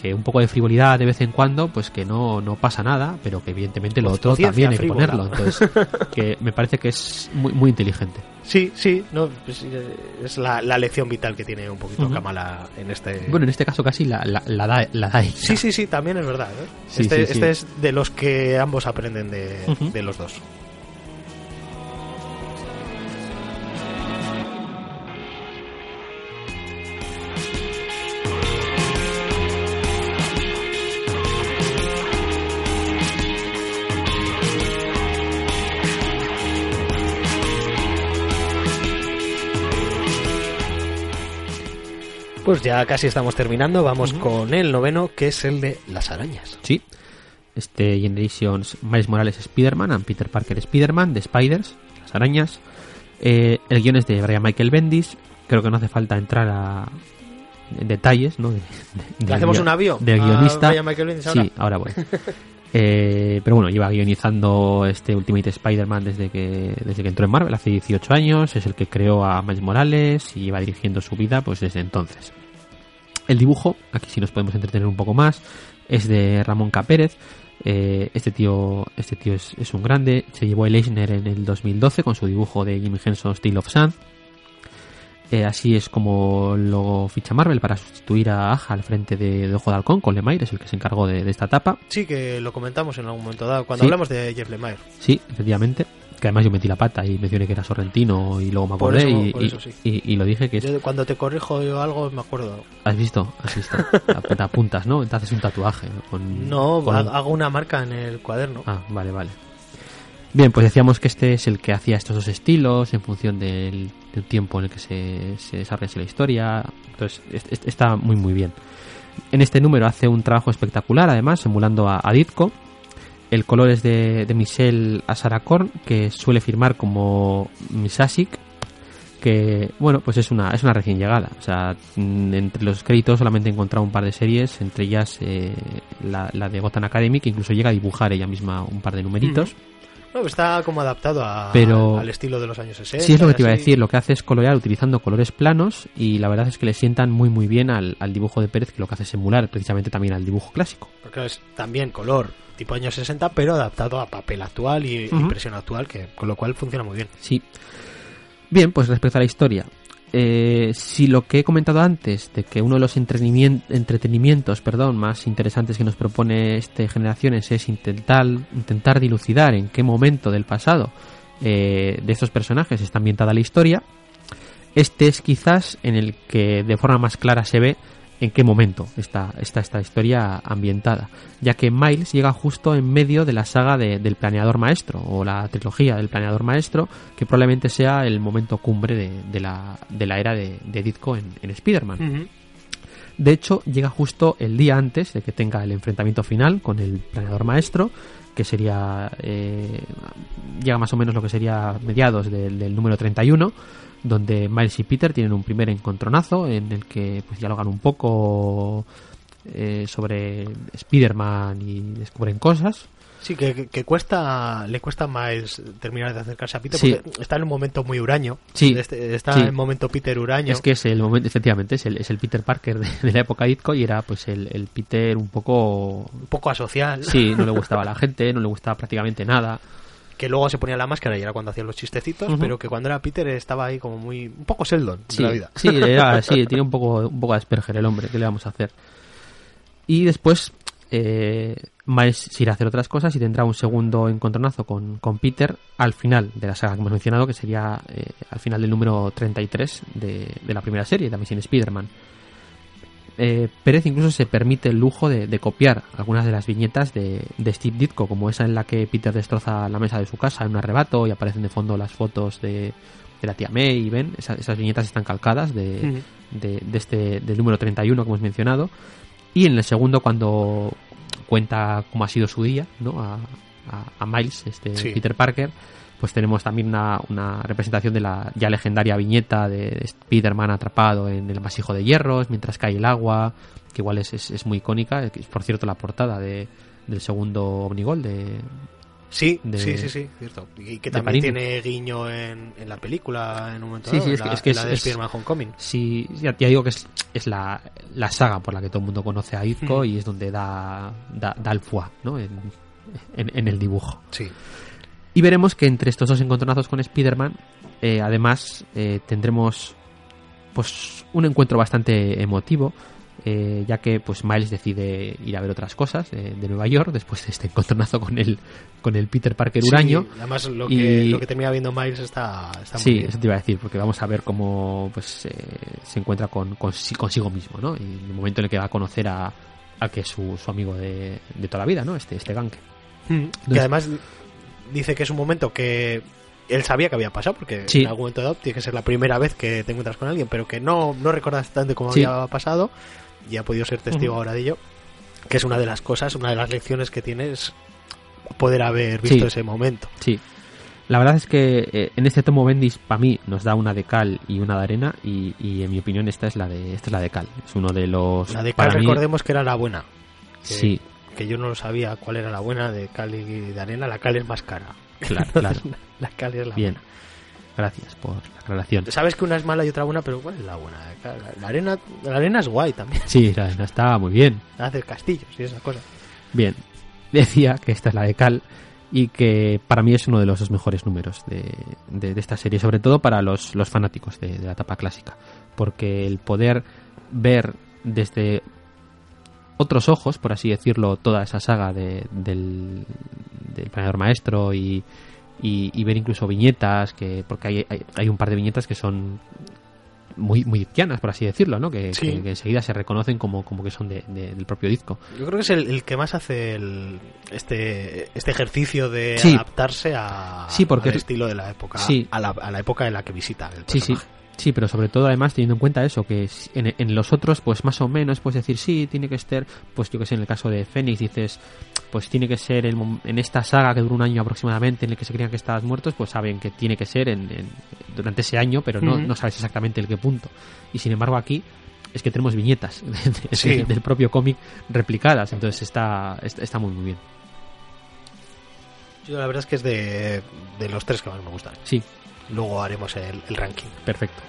que un poco de frivolidad de vez en cuando, pues que no, no pasa nada, pero que evidentemente lo O- otro también hay que ponerlo. Entonces, que me parece que es muy, muy inteligente. Sí, sí, no, pues, eh, es la, la lección vital que tiene un poquito Ujú. Kamala en este. Bueno, en este caso casi la, la, la da, la da ella. sí, sí, sí, también es verdad. ¿eh? Sí, este, sí, sí. este es de los que ambos aprenden de, de los dos. Pues ya casi estamos terminando. Vamos con el noveno, que es el de las arañas. Sí. Este Generations Miles Morales Spider-Man and Peter Parker Spider-Man de Spiders, las arañas. Eh, el guion es de Brian Michael Bendis. Creo que no hace falta entrar a en detalles, ¿no? De- de- ¿Le del hacemos un avión? Del guionista. Brian Michael Bendis ahora? Sí, ahora voy. Eh, pero bueno, lleva guionizando este Ultimate Spider-Man desde que, desde que entró en Marvel, hace 18 años. Es el que creó a Miles Morales y lleva dirigiendo su vida pues desde entonces. El dibujo, aquí sí nos podemos entretener un poco más, es de Ramón K. Pérez. Eh, este tío, este tío es, es un grande. Se llevó el Eisner en el 2012 con su dibujo de Jimmy Henson Steel of Sand. Eh, así es como lo ficha Marvel para sustituir a Aja al frente de, de Ojo de Halcón con Lemire, es el que se encargó de, de esta etapa. Sí, que lo comentamos en algún momento dado, cuando Sí. hablamos de Jeff Lemire. Sí, efectivamente. Que además yo metí la pata y mencioné que era Sorrentino y luego me acordé eso- y, por y- eso sí. y- y lo dije que es... Yo cuando te corrijo yo algo me acuerdo. ¿Has visto? ¿Has visto? Te te apuntas, ¿no? Entonces un tatuaje. ¿no? Con, No, con- ha- hago una marca en el cuaderno. Ah, vale, vale. Bien, pues decíamos que este es el que hacía estos dos estilos en función del, del tiempo en el que se, se desarrolla la historia. Entonces, es- es- está muy, muy bien. En este número hace un trabajo espectacular, además, emulando a, a Ditko. El color es de, de Michelle Asarakorn, que suele firmar como Misasik, que, bueno, pues es una, es una recién llegada. O sea, mm, entre los créditos solamente he encontrado un par de series, entre ellas eh, la, la de Gotham Academy, que incluso llega a dibujar ella misma un par de numeritos. No, está como adaptado a- Pero- al estilo de los años 60. Sí, es lo que te iba a decir. Lo que hace es colorear utilizando colores planos y la verdad es que le sientan muy muy bien al, al dibujo de Pérez, que lo que hace es emular precisamente también al dibujo clásico. Porque es también color tipo años 60, pero adaptado a papel actual y Ujú. impresión actual, que con lo cual funciona muy bien. Sí. Bien, pues respecto a la historia. Eh, si lo que he comentado antes, de que uno de los entretenimien- entretenimientos perdón, más interesantes que nos propone este Generaciones es intentar, intentar dilucidar en qué momento del pasado eh, de estos personajes está ambientada la historia, este es quizás en el que de forma más clara se ve en qué momento está, está esta historia ambientada, ya que Miles llega justo en medio de la saga del Planeador Maestro, o la trilogía del Planeador Maestro, que probablemente sea el momento cumbre de, la, de la, era de, de Ditko en, en Spider-Man. De hecho, llega justo el día antes de que tenga el enfrentamiento final con el Planeador Maestro, que sería. Eh, llega más o menos lo que sería mediados del, del número 31 donde Miles y Peter tienen un primer encontronazo en el que pues dialogan un poco eh, sobre Spider-Man y descubren cosas. Sí, que, cuesta, le cuesta más terminar de acercarse a Peter porque está en un momento muy huraño. Sí. Este, está en el momento Peter huraño. Es que es el momento, efectivamente, es el, es el Peter Parker de, la época Ditko y era pues el, el, Peter un poco... Un poco asocial. Sí, no le gustaba a la gente, no le gustaba prácticamente nada que luego se ponía la máscara y era cuando hacía los chistecitos, pero que cuando era Peter estaba ahí como muy un poco Sheldon sí, de la vida. Sí, era, sí, tiene un poco un poco de Asperger el hombre, ¿qué le vamos a hacer? Y después eh, Miles irá a hacer otras cosas y tendrá un segundo encontronazo con, con Peter al final de la saga que hemos mencionado, que sería eh, al final del número 33 de, de la primera serie, también sin Spider-Man eh, Pérez incluso se permite el lujo de, copiar algunas de las viñetas de, Steve Ditko, como esa en la que Peter destroza la mesa de su casa en un arrebato y aparecen de fondo las fotos de, la tía May y Ben. esas viñetas están calcadas de, este, del número 31 que hemos mencionado. Y en el segundo, cuando cuenta cómo ha sido su día, ¿no? A, Miles, este Peter Parker, pues tenemos también una, representación de la ya legendaria viñeta de Spider-Man atrapado en el masijo de hierros mientras cae el agua, que igual es, es, muy icónica, es por cierto la portada de, del segundo Omnigol de... Sí, sí, sí, sí, cierto. Y que también tiene guiño en, la película en un momento sí, sí, es, la, es que la de Spider-Man Homecoming. Sí, ya, digo que es, es la, la, saga por la que todo el mundo conoce a Izco y es donde da, da, da el foie, ¿no? En, en, en el dibujo. Sí. Y veremos que entre estos dos encontronazos con Spider-Man, eh, además eh, tendremos pues un encuentro bastante emotivo, eh, ya que pues Miles decide ir a ver otras cosas de Nueva York después de este encontronazo con el con el Peter Parker huraño. además lo que, lo que termina viendo Miles está, está sí, muy bien. eso te iba a decir, porque vamos a ver cómo pues se encuentra con, consigo mismo, ¿no? Y en el momento en el que va a conocer a, a que es su, su amigo de, de, toda la vida, ¿no? Este, este gank. Mm, y además dice que es un momento que él sabía que había pasado, porque en algún momento dado tiene que ser la primera vez que te encuentras con alguien, pero que no, no recuerdas tanto cómo había pasado, y ha podido ser testigo ahora de ello, que es una de las cosas, una de las lecciones que tienes poder haber visto ese momento. Sí. La verdad es que eh, en este tomo Bendis, para mí, nos da una de cal y una de arena, y, en mi opinión esta es la de esta es la de cal. Es uno de los... La de cal, recordemos que era la buena. sí, que yo no lo sabía cuál era la buena de cal y de arena. La cal es más cara. Claro, claro. la cal es la Bien. buena. Gracias por la aclaración. Sabes que una es mala y otra buena, pero ¿cuál es la buena? La arena, la arena es guay también. Sí, la arena está muy bien. Hace castillos y esas cosas. Bien. Decía que esta es la de cal y que para mí es uno de los dos mejores números de, de, esta serie, sobre todo para los, los fanáticos de, de la etapa clásica. Porque el poder ver desde otros ojos, por así decirlo, toda esa saga de, del, del planeador maestro y, y, ver incluso viñetas, que porque hay, hay, un par de viñetas que son muy muy por así decirlo, ¿no? Que, enseguida se reconocen como, como que son de, del propio disco. Yo creo que es el, que más hace el, este, este ejercicio de adaptarse a, sí, porque, al estilo de la época, a, la, a la época en la que visita el Sí, sí. Sí, pero sobre todo además teniendo en cuenta eso, que en, los otros pues más o menos puedes decir sí, tiene que ser, pues yo que sé, en el caso de Fénix dices, pues tiene que ser en esta saga que dura un año aproximadamente en el que se creían que estabas muertos, pues saben que tiene que ser en, durante ese año, pero no, no sabes exactamente el qué punto. Y sin embargo aquí es que tenemos viñetas del propio cómic replicadas, entonces está, está, muy muy bien. Yo la verdad es que es de, de los tres que más me gustan. Sí, luego haremos el, ranking. Perfecto.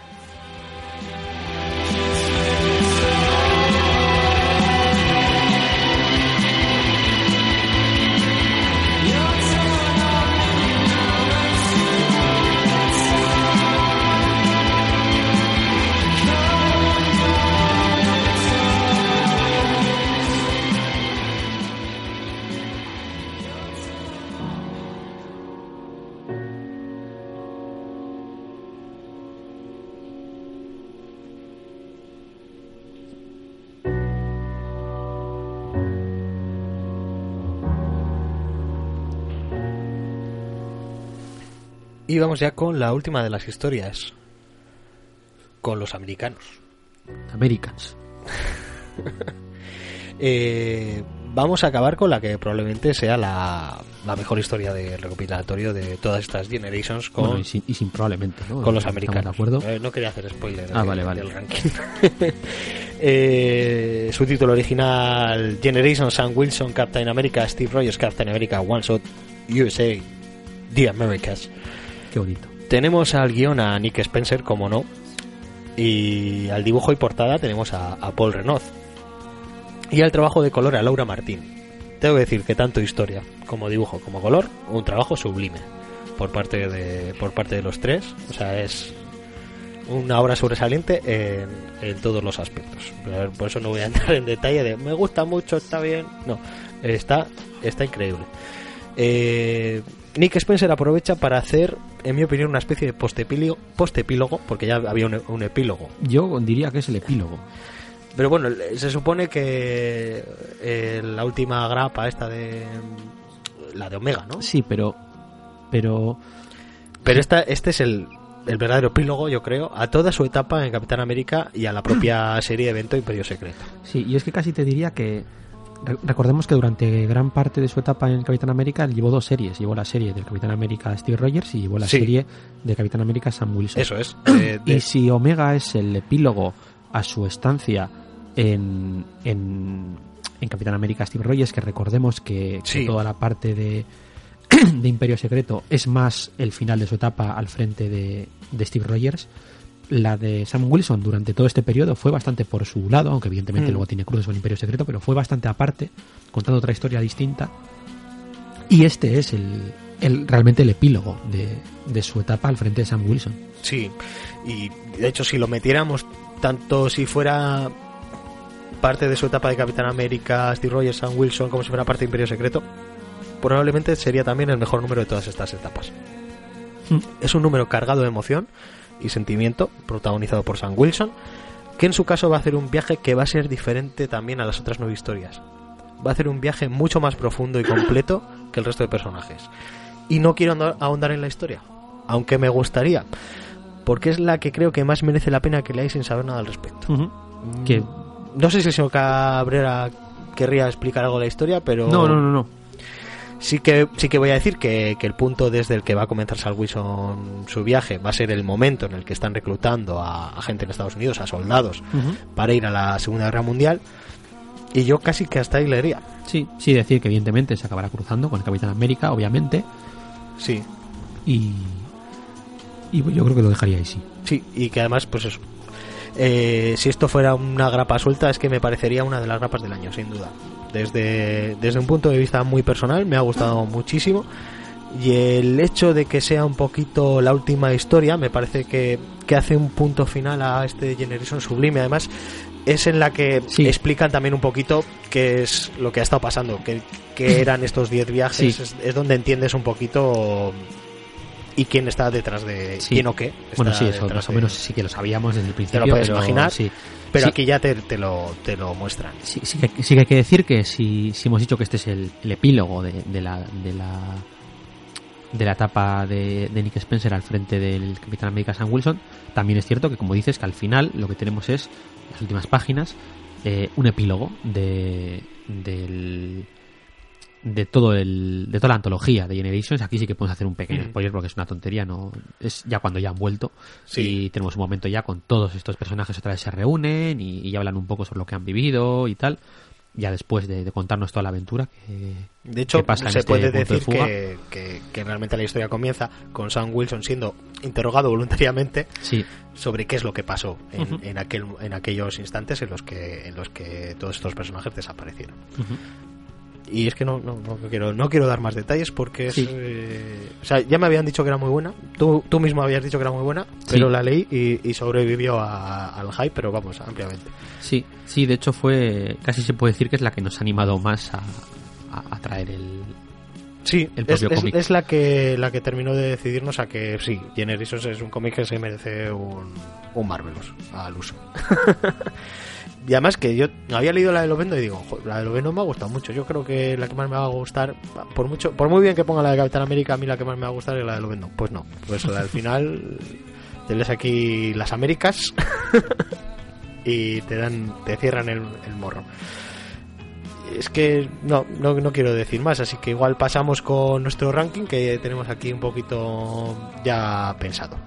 Y vamos ya con la última de las historias. Con los americanos. Americans. Eh, vamos a acabar con la que probablemente sea la, la mejor historia de recopilatorio de todas estas Generations con, Bueno, y, sin, y sin probablemente, ¿no? con los americanos. de acuerdo? Eh, no quería hacer spoiler Ah, del- vale, vale. del ranking. Eh, su título original Generation Sam Wilson Captain America Steve Rogers Captain America One Shot USA The Americas Qué bonito. tenemos al guion a Nick Spencer como no. Y al dibujo y portada tenemos a, Paul Renaud y al trabajo de color a Laura Martín. Tengo que decir que tanto historia como dibujo como color un trabajo sublime por parte de por parte de los tres. O sea es una obra sobresaliente en, en todos los aspectos. Por eso no voy a entrar en detalle de me gusta mucho está bien no está está increíble. Eh, Nick Spencer aprovecha para hacer en mi opinión una especie de postepílogo, postepílogo porque ya había un, un epílogo Yo diría que es el epílogo. pero bueno, se supone que eh, la última grapa esta de la de Omega, ¿no? Sí, pero. Pero. Pero esta, este es el, el verdadero epílogo, yo creo, a toda su etapa en Capitán América y a la propia serie evento Imperio Secreto. Sí, y es que casi te diría que. Re- Recordemos que durante gran parte de su etapa en Capitán América llevó dos series. Llevó la serie del Capitán América Steve Rogers y llevó la Sí. serie de Capitán América Sam Wilson. Eso es. de- Y si Omega es el epílogo a su estancia en, en, en Capitán América Steve Rogers, que recordemos que, toda la parte de, de Imperio Secreto es más el final de su etapa al frente de, de Steve Rogers. La de Sam Wilson durante todo este periodo fue bastante por su lado, aunque evidentemente Mm. luego tiene cruces con Imperio Secreto, pero fue bastante aparte, contando otra historia distinta. Y este es el, el realmente el epílogo de, de su etapa al frente de Sam Wilson. Sí, y de hecho si lo metiéramos tanto si fuera parte de su etapa de Capitán América, Steve Rogers, Sam Wilson, como si fuera parte de Imperio Secreto, probablemente sería también el mejor número de todas estas etapas. Mm. Es un número cargado de emoción y sentimiento, protagonizado por Sam Wilson, que en su caso va a hacer un viaje que va a ser diferente también a las otras nueve historias. Va a hacer un viaje mucho más profundo y completo que el resto de personajes. Y no quiero ahondar en la historia, aunque me gustaría, porque es la que creo que más merece la pena que leáis sin saber nada al respecto. Que No sé si el señor Cabrera querría explicar algo de la historia, pero No, no, no, no. Sí que sí que voy a decir que, que el punto desde el que va a comenzar Sal Wilson su viaje va a ser el momento en el que están reclutando a, a gente en Estados Unidos, a soldados, para ir a la Segunda Guerra Mundial. Y yo casi que hasta ahí leería. Sí, sí, decir que evidentemente se acabará cruzando con el Capitán América, obviamente, Sí, y, y yo creo que lo dejaría ahí, sí. sí, y que además, pues eso. eh, si esto fuera una grapa suelta, es que me parecería una de las grapas del año, sin duda. Desde, desde un punto de vista muy personal, me ha gustado muchísimo. Y el hecho de que sea un poquito la última historia, me parece que, que hace un punto final a este Generation Sublime. Además, es en la que Sí. explican también un poquito qué es lo que ha estado pasando, qué, qué eran estos 10 viajes. Sí. Es, es donde entiendes un poquito y quién está detrás de Sí. quién o qué. Bueno, sí, eso más o de- menos sí que lo sabíamos desde el principio. puedes pero imaginar. Sí, Pero Sí. aquí ya te, te lo, te lo muestran. sí, sí que, sí que hay que decir que si, si hemos dicho que este es el, el epílogo de, de la, de la de la etapa de, de Nick Spencer al frente del Capitán América Sam Wilson, también es cierto que como dices que al final lo que tenemos es las últimas páginas eh, un epílogo de del de todo el de toda la antología de Generations aquí sí que podemos hacer un pequeño Mm. spoiler porque es una tontería no es ya cuando ya han vuelto Sí. y tenemos un momento ya con todos estos personajes otra vez se reúnen y, y hablan un poco sobre lo que han vivido y tal ya después de, de contarnos toda la aventura que, De hecho, que pasa se este puede de decir que, que- que realmente la historia comienza con Sam Wilson siendo interrogado voluntariamente sí sobre qué es lo que pasó en, en aquel, en aquellos instantes en los que en los que todos estos personajes desaparecieron. Y es que no, no, no quiero no quiero dar más detalles porque es, eh, o sea, ya me habían dicho que era muy buena. Tú, tú mismo habías dicho que era muy buena, pero la leí y, y sobrevivió a- al hype, pero vamos, ampliamente. Sí, sí, de hecho fue, casi se puede decir que es la que nos ha animado más a, a, a traer el, Sí, el propio es- cómic. es la que la que terminó de decidirnos a que sí, Generation es un cómic que se merece un, un Marvelous al uso. y además que yo había leído la de Lovendo y digo, "Jo, la de Lovendo me ha gustado mucho. Yo creo que la que más me va a gustar, por mucho, por muy bien que ponga la de Capitán América, a mí la que más me va a gustar es la de Lovendo. Pues no, pues la del final te lees aquí las Américas y te dan, te cierran el, el morro. Es que no, no, no quiero decir más, así que igual pasamos con nuestro ranking que tenemos aquí un poquito ya pensado.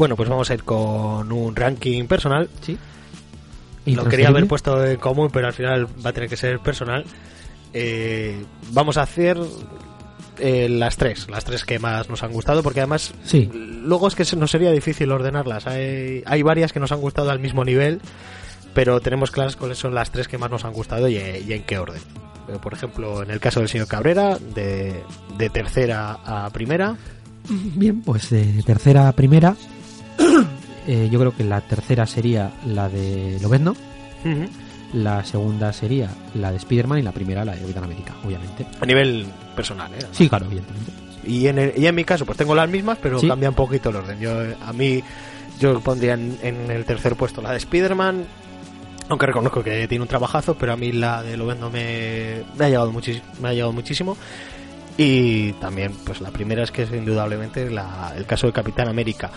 Bueno, pues vamos a ir con un ranking personal. Sí. Lo quería haber puesto en común, pero al final va a tener que ser personal. Eh, vamos a hacer eh, las tres, las tres que más nos han gustado, porque además Sí. luego es que nos sería difícil ordenarlas. Hay, hay varias que nos han gustado al mismo nivel, pero tenemos claras cuáles son las tres que más nos han gustado y, y en qué orden. Eh, Por ejemplo, en el caso del señor Cabrera, de, de tercera a primera. Bien, pues de tercera a primera. eh, yo creo que la tercera sería la de Lobezno, la segunda sería la de Spider-Man y la primera la de Capitán América, obviamente. A nivel personal, ¿eh? Sí, claro, evidentemente. Y en, el- y en mi caso, pues tengo las mismas, pero Sí. cambia un poquito el orden. Yo, a mí, yo pondría en, en el tercer puesto la de Spider-Man, aunque reconozco que tiene un trabajazo, pero a mí la de Lovendo me, me, ha, llegado me ha llegado muchísimo. Y también, pues la primera es que es indudablemente la- el caso de Capitán América.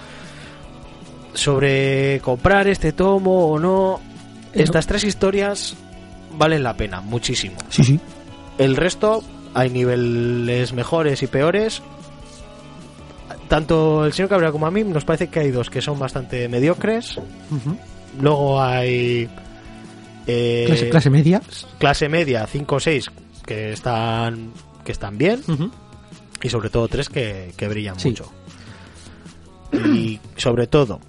Sobre comprar este tomo o no, estas tres historias valen la pena, muchísimo. Sí, sí. El resto, hay niveles mejores y peores. Tanto el señor Cabrera como a mí nos parece que hay dos que son bastante mediocres. Luego hay eh, Clase, clase media. clase media 5 o 6 que están que están bien y sobre todo tres que, que brillan Sí. mucho. Y sobre todo,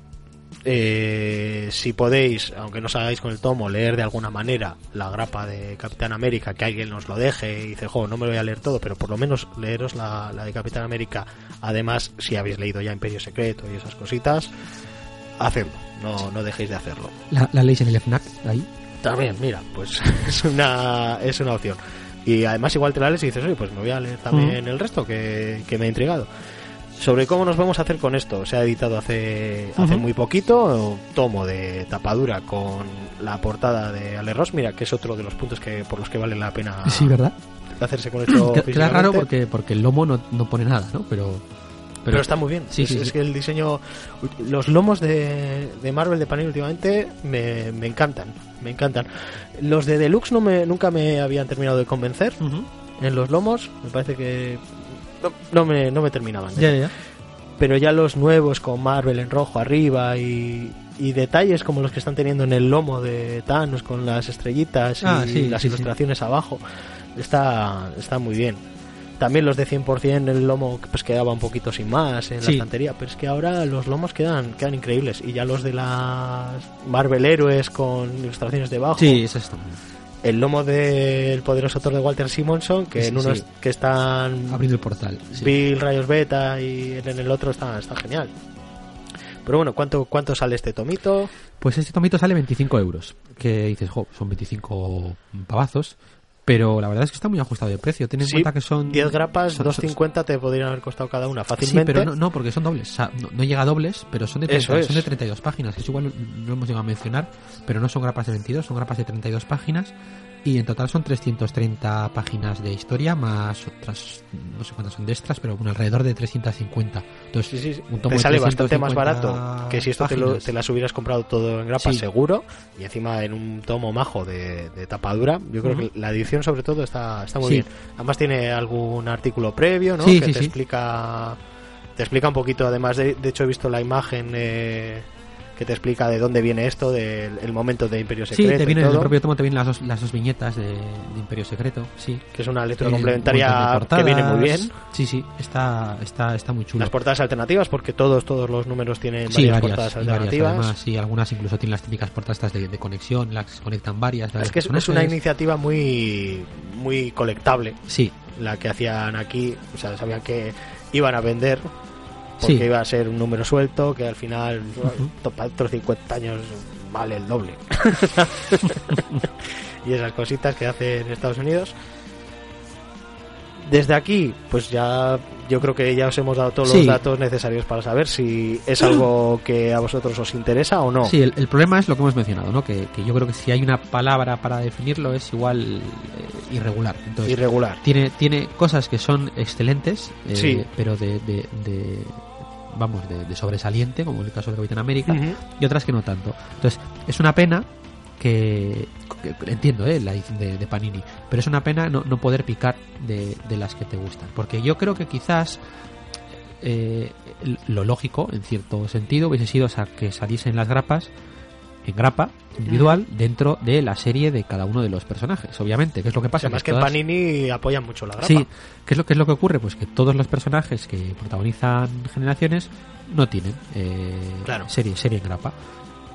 eh, si podéis, aunque no os hagáis con el tomo, leer de alguna manera la grapa de Capitán América, que alguien nos lo deje y dice, jo, no me lo voy a leer todo, pero por lo menos leeros la, la de Capitán América. Además, si habéis leído ya Imperio Secreto y esas cositas, hacedlo, no, no dejéis de hacerlo. La, la leéis en el FNAC, ahí. También, mira, pues es una, es una opción. Y además igual te la lees y dices, oye, pues me voy a leer también el resto que, que me ha intrigado. Sobre cómo nos vamos a hacer con esto, se ha editado hace, hace muy poquito, tomo de tapadura con la portada de Ale Ross, mira, que es otro de los puntos que por los que vale la pena Sí, ¿verdad? hacerse con esto. Queda- Queda raro porque, porque el lomo no, no pone nada, ¿no? Pero, Pero, está muy bien. Sí, es, sí, es sí. que el diseño. Los lomos de, de Marvel de Panini últimamente me, me encantan. Me encantan. Los de Deluxe no me, nunca me habían terminado de convencer. En los lomos me parece que. No, no me, no me terminaban. Ya. Pero ya los nuevos con Marvel en rojo arriba y, y detalles como los que están teniendo en el lomo de Thanos con las estrellitas y Ah, sí, las sí, sí. ilustraciones abajo. Está, está muy bien. También los de 100% el lomo pues quedaba un poquito sin más en la estantería, pero es que ahora los lomos quedan quedan increíbles y ya los de las Marvel héroes con ilustraciones debajo. Sí, eso está bien. El lomo del poderoso autor de Walter Simonson que Sí, en unos sí. que están Abriendo el portal. sí. Bill Rayos Beta y en el otro está, está genial. Pero bueno, ¿cuánto, ¿cuánto sale este tomito? Pues este tomito sale 25 euros. Que dices, jo, son 25 pavazos. Pero la verdad es que está muy ajustado de precio. Ten en Sí, cuenta que son 10 grapas, son- 2.50 te podrían haber costado cada una Sí, fácilmente. pero no, no, porque son dobles. O sea, no, no llega a dobles, pero son de, 30 Eso es. son de 32 páginas. Eso igual no hemos llegado a mencionar, pero no son grapas de 22, son grapas de 32 páginas. Y en total son 330 páginas de historia, más otras, no sé cuántas son de extras, pero bueno, alrededor de 350. Entonces, Sí, sí, sí. un tomo te sale bastante 350 más barato que si esto te, lo- te las hubieras comprado todo en grapa Sí. seguro y encima en un tomo majo de, de tapadura. Yo creo que la edición sobre todo está, está muy bien. Además tiene algún artículo previo, ¿no? Sí, que te explica te explica un poquito. Además de, de hecho he visto la imagen eh, que te explica de dónde viene esto, del el momento de Imperio Secreto. Sí, te viene en el propio tomo, te vienen las dos, las dos viñetas de, de Imperio Secreto, sí. que es una lectura de complementaria que viene muy bien. Sí, sí, está, está, está muy chulo. Las portadas alternativas, porque todos, todos los números tienen Sí, varias, varias, portadas varias, alternativas. además, sí, algunas incluso tienen las típicas portadas de, de conexión, las que se conectan varias. de es que es, es una iniciativa muy, muy colectable, Sí, la que hacían aquí. O sea, sabían que iban a vender, porque Sí. iba a ser un número suelto, que al final, Ujú. para otros 50 años, vale el doble. y esas cositas que hace en Estados Unidos. Desde aquí, pues ya yo creo que ya os hemos dado todos Sí. los datos necesarios para saber si es algo que a vosotros os interesa o no. Sí, el, el problema es lo que hemos mencionado, ¿no? Que, que yo creo que si hay una palabra para definirlo es igual eh, irregular. Entonces, Irregular. tiene, tiene cosas que son excelentes, eh, Sí. pero de, de- de- vamos, de, de sobresaliente, como en el caso de Capitán América, y otras que no tanto. Entonces, es una pena que, que- entiendo eh, la edición de, de Panini, pero es una pena no, no poder picar de, de las que te gustan, porque yo creo que quizás eh, lo lógico, en cierto sentido, hubiese sido sa- que saliesen las grapas en grapa individual dentro de la serie de cada uno de los personajes, obviamente, que es lo que pasa. Además que en todas- Panini apoyan mucho la grapa. Sí, ¿qué es lo que es lo que ocurre? Pues que todos los personajes que protagonizan generaciones no tienen eh, Claro. serie, serie en grapa.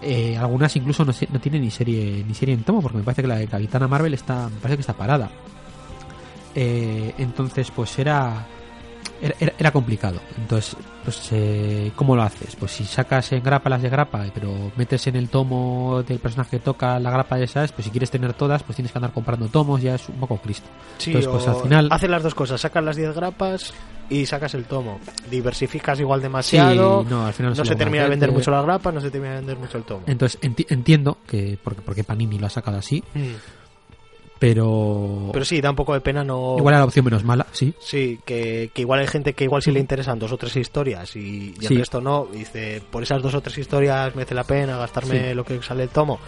Eh, algunas incluso no, se- no tienen ni serie ni serie en tomo, porque me parece que la de Capitana Marvel está, me parece que está parada. Eh, entonces, pues era, era, era- era complicado. Entonces, pues, eh, ¿cómo lo haces? Pues si sacas en grapa las de grapa, pero metes en el tomo del personaje que toca la grapa de esas, pues si quieres tener todas, pues tienes que andar comprando tomos, ya es un poco Cristo. Sí, Entonces, pues, al final- Haces las dos cosas, sacas las 10 grapas y sacas el tomo. Diversificas igual demasiado. Sí, no, al final no se termina de vender mucho la grapa, no se termina de vender mucho el tomo. Entonces enti- entiendo que porque, porque Panini lo ha sacado así, Mm. Pero, Pero sí, da un poco de pena no. igual era la opción menos mala, sí. Sí, que, que igual hay gente que igual sí le interesan dos o tres historias y, y Sí. el resto no. Y dice, por esas dos o tres historias merece la pena gastarme Sí. lo que sale el tomo.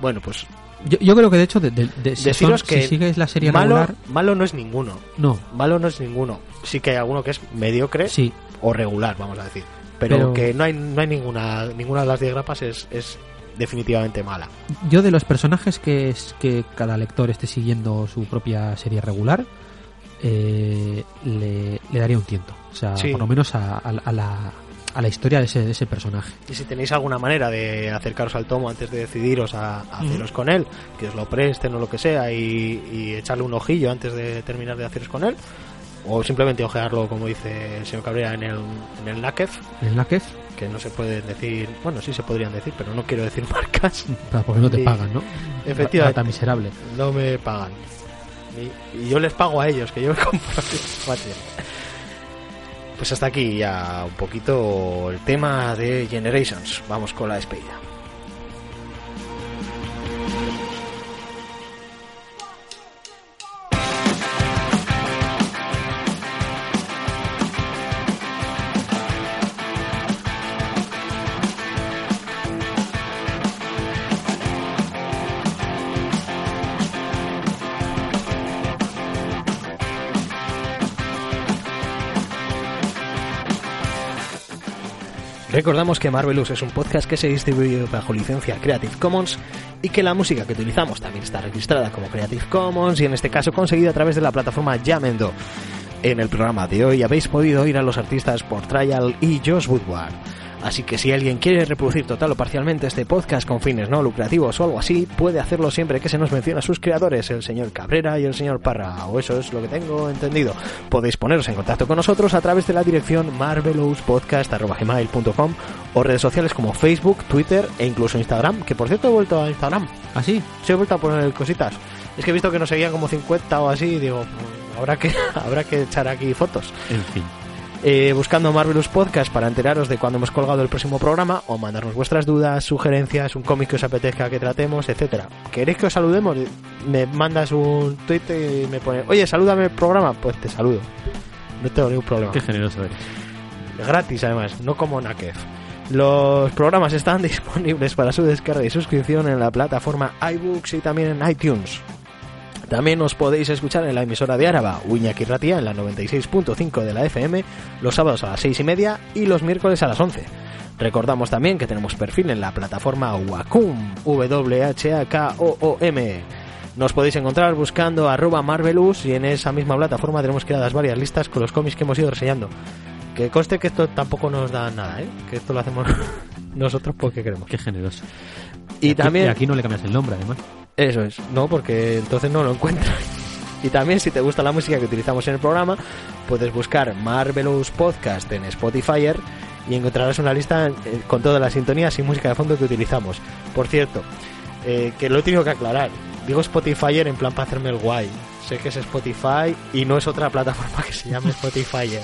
Bueno, pues Yo, yo creo que de hecho, de, de- de- si, deciros son- que si sigues la serie malo, regular, malo no es ninguno. no, Malo no es ninguno. Sí que hay alguno que es mediocre sí, o regular, vamos a decir. Pero, Pero- que no hay, no hay ninguna, ninguna de las 10 grapas es, es definitivamente mala. yo de los personajes que es que cada lector esté siguiendo su propia serie regular, eh, le, le daría un tiento. O sea, Sí. por lo menos a, a- a la, a la historia de ese, de ese personaje. Y si tenéis alguna manera de acercaros al tomo antes de decidiros a, a haceros con él, que os lo presten o lo que sea, y, y echarle un ojillo antes de terminar de haceros con él, o simplemente ojearlo, como dice el señor Cabrera, en el, en el NACEF, En el Nakef, que no se pueden decir, bueno, sí se podrían decir, pero no quiero decir marcas, porque no te pagan, ¿no? Efectivamente. Rata miserable. no me pagan. Y, y yo les pago a ellos, que yo me compro. Pues hasta aquí ya un poquito el tema de Generations. Vamos con la despedida. Que Marvelous es un podcast que se distribuye bajo licencia Creative Commons y que la música que utilizamos también está registrada como Creative Commons y en este caso conseguida a través de la plataforma Yamendo. En el programa de hoy habéis podido oír a los artistas por Trial y Josh Woodward. Así que si alguien quiere reproducir total o parcialmente este podcast con fines no lucrativos o algo así, puede hacerlo siempre que se nos mencione a sus creadores, el señor Cabrera y el señor Parra, o eso es lo que tengo entendido. Podéis poneros en contacto con nosotros a través de la dirección marvelouspodcast.com o redes sociales como Facebook, Twitter e incluso Instagram, que por cierto he vuelto a Instagram. ¿Así? Sí, he vuelto a poner cositas. Es que he visto que nos seguían como 50 o así y digo, "Mm, habrá que, habrá que echar aquí fotos. En fin. Eh, buscando Marvelous Podcast para enteraros de cuando hemos colgado el próximo programa o mandarnos vuestras dudas, sugerencias, un cómic que os apetezca que tratemos, etcétera. ¿Queréis que os saludemos? Me mandas un tweet y me pone, oye, salúdame el programa. Pues te saludo. No tengo ningún problema. Qué generoso eres. Gratis además, no como Nakef. Los programas están disponibles para su descarga y suscripción en la plataforma iBooks y también en iTunes. También os podéis escuchar en la emisora de Áraba, Uñaki Ratia, en la 96.5 de la FM, los sábados a las 6 y media y los miércoles a las 11. Recordamos también que tenemos perfil en la plataforma Wacom, W-H-A-K-O-O-M. Nos podéis encontrar buscando arroba Marvelous y en esa misma plataforma tenemos creadas varias listas con los cómics que hemos ido reseñando. Que conste que esto tampoco nos da nada, ¿eh? Que esto lo hacemos nosotros porque queremos. Qué generoso. Y, aquí, también... y aquí no le cambias el nombre, además. Eso es, no, porque entonces no lo encuentras. Y también si te gusta la música que utilizamos en el programa, puedes buscar Marvelous Podcast en Spotify y encontrarás una lista eh, con todas las sintonías y música de fondo que utilizamos. Por cierto, eh, que lo he tenido que aclarar. Digo Spotify en plan para hacerme el guay. Sé que es Spotify y no es otra plataforma que se llame Spotify.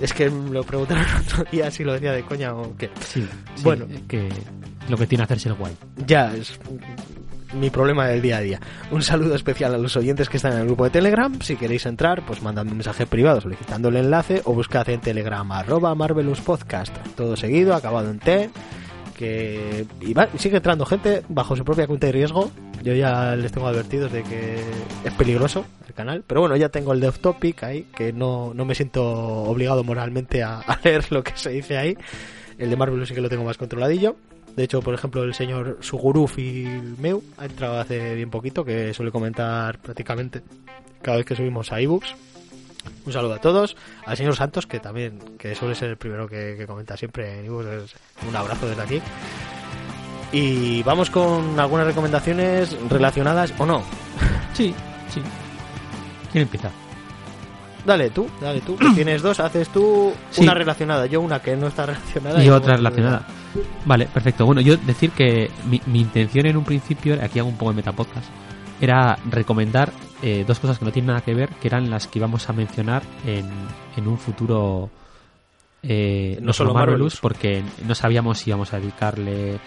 Es que me lo preguntaron otro día si lo decía de coña o qué. Sí, sí, Bueno. que lo que tiene hacerse el guay. Ya, es mi problema del día a día. Un saludo especial a los oyentes que están en el grupo de Telegram. Si queréis entrar, pues mandadme un mensaje privado solicitando el enlace o buscad en Telegram arroba Marvelous Podcast. Todo seguido, acabado en T. Que y va- sigue entrando gente bajo su propia cuenta de riesgo. Yo ya les tengo advertidos de que es peligroso el canal. Pero bueno, ya tengo el de topic ahí, que no, no me siento obligado moralmente a, a leer lo que se dice ahí. El de Marvelous sí que lo tengo más controladillo. De hecho, por ejemplo, el señor Suguruf y el Meu ha entrado hace bien poquito, que suele comentar prácticamente cada vez que subimos a ebooks. Un saludo a todos. Al señor Santos, que también que suele ser el primero que, que comenta siempre en ebooks. Un abrazo desde aquí. Y vamos con algunas recomendaciones relacionadas o no. Sí, sí. ¿Quién empieza? Dale tú, dale tú. tienes dos, haces tú Sí. una relacionada, yo una que no está relacionada. y otra relacionada. Vale, perfecto. Bueno, yo decir que mi, mi intención en un principio, aquí hago un poco de metapodcast, era recomendar eh, dos cosas que no tienen nada que ver, que eran las que íbamos a mencionar en, en un futuro eh, No solo Marvelous. porque no sabíamos si íbamos a dedicarle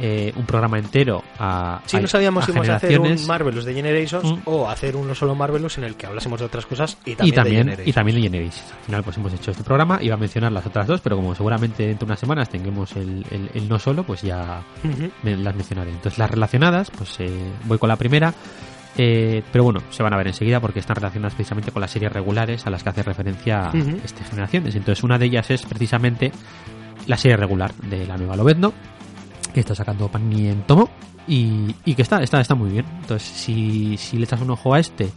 eh, un programa entero a, Sí, a- no sabíamos si íbamos a hacer un Marvelous de Generations Mm. o hacer uno solo Marvelous en el que hablásemos de otras cosas y y también, de también, Generations. y también de Generations. Al final pues hemos hecho este programa, iba a mencionar las otras dos, pero como seguramente dentro de unas semanas tengamos el, el- el no solo, pues ya me- las mencionaré. Entonces las relacionadas, pues eh, voy con la primera, eh, pero bueno, se van a ver enseguida porque están relacionadas precisamente con las series regulares a las que hace referencia este Generaciones. Entonces una de ellas es precisamente la serie regular de la nueva Lobezno, que está sacando Panini en tomo y, y que está, está, está muy bien. Entonces si, si le echas un ojo a este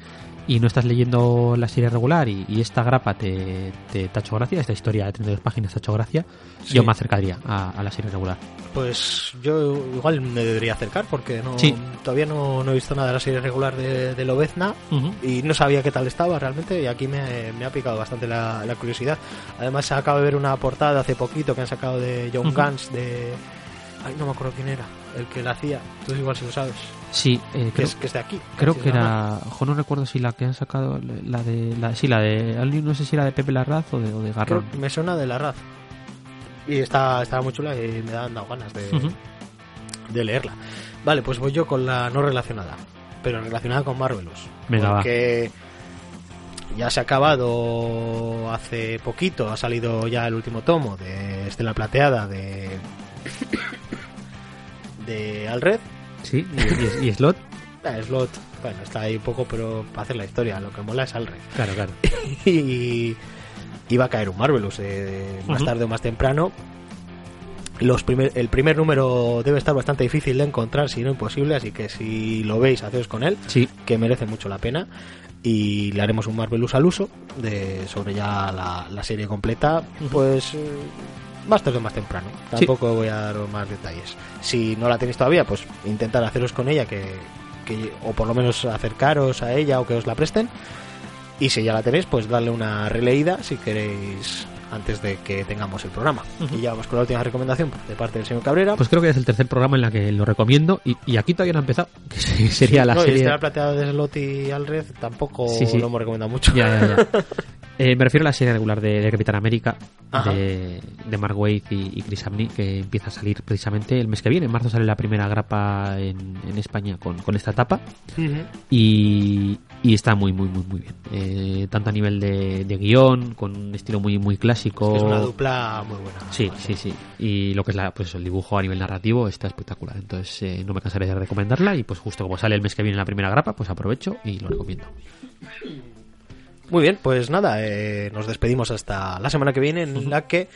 y no estás leyendo la serie regular y, y esta grapa te, te, te ha hecho gracia, esta historia de 32 páginas te ha hecho gracia, Sí. yo me acercaría a, a la serie regular. Pues yo igual me debería acercar porque no Sí. todavía no, no he visto nada de la serie regular de, de Lobezna Ujú. y no sabía qué tal estaba realmente y aquí me, me ha picado bastante la, la curiosidad. Además acabo de ver una portada hace poquito que han sacado de John Ujú. Gans de... Ay, no me acuerdo quién era, el que la hacía. Tú igual si lo sabes. Sí, eh, Que creo, es, que es de aquí. creo que era. Ojo, no recuerdo si la que han sacado. La de. La, sí, la de. No sé si era de Pepe Larraz o de, o de Garrón. que me suena de la Raz. Y está, estaba muy chula y me han dado ganas de, de leerla. Vale, pues voy yo con la no relacionada, pero relacionada con Marvelous. Venga, va. porque ya se ha acabado hace poquito, ha salido ya el último tomo de Estela Plateada de de Alred. Sí, y, y- y Slot. Ah, Slot, bueno, está ahí poco, pero para hacer la historia, lo que mola es Alred. Claro, claro. y iba a caer un Marvelous eh, más tarde o más temprano. Los primer, el primer número debe estar bastante difícil de encontrar, si no imposible, así que si lo veis, haceos con él, Sí, que merece mucho la pena. Y le haremos un Marvelous al uso de, sobre ya la, la serie completa, pues más tarde o más temprano. Tampoco voy a dar más detalles. Si no la tenéis todavía, pues intentar haceros con ella, que, que o por lo menos acercaros a ella o que os la presten. Y si ya la tenéis, pues darle una releída si queréis antes de que tengamos el programa. Y ya vamos con la última recomendación de parte del señor Cabrera. pues creo que es el tercer programa en la que lo recomiendo. Y, y aquí todavía no ha empezado. Que se- sería la no, y serie. este plateado de Slot y Alred tampoco Sí, sí. lo hemos recomendado mucho. Ya, ya, ya. Eh, me refiero a la serie regular de, de Capitán América Ajá. de, de Mark Waid y, y Chris Amney que empieza a salir precisamente el mes que viene. En marzo sale la primera grapa en, en España con, con esta etapa y, y está muy, muy, muy, muy bien. Eh, tanto a nivel de, de guion, con un estilo muy, muy clásico. Es una dupla muy buena. Sí, sí, sí. Y lo que es la, pues el dibujo a nivel narrativo está espectacular. Entonces eh, no me cansaré de recomendarla y pues justo como sale el mes que viene la primera grapa, pues aprovecho y lo recomiendo. Muy bien, pues nada, eh, nos despedimos hasta la semana que viene en la que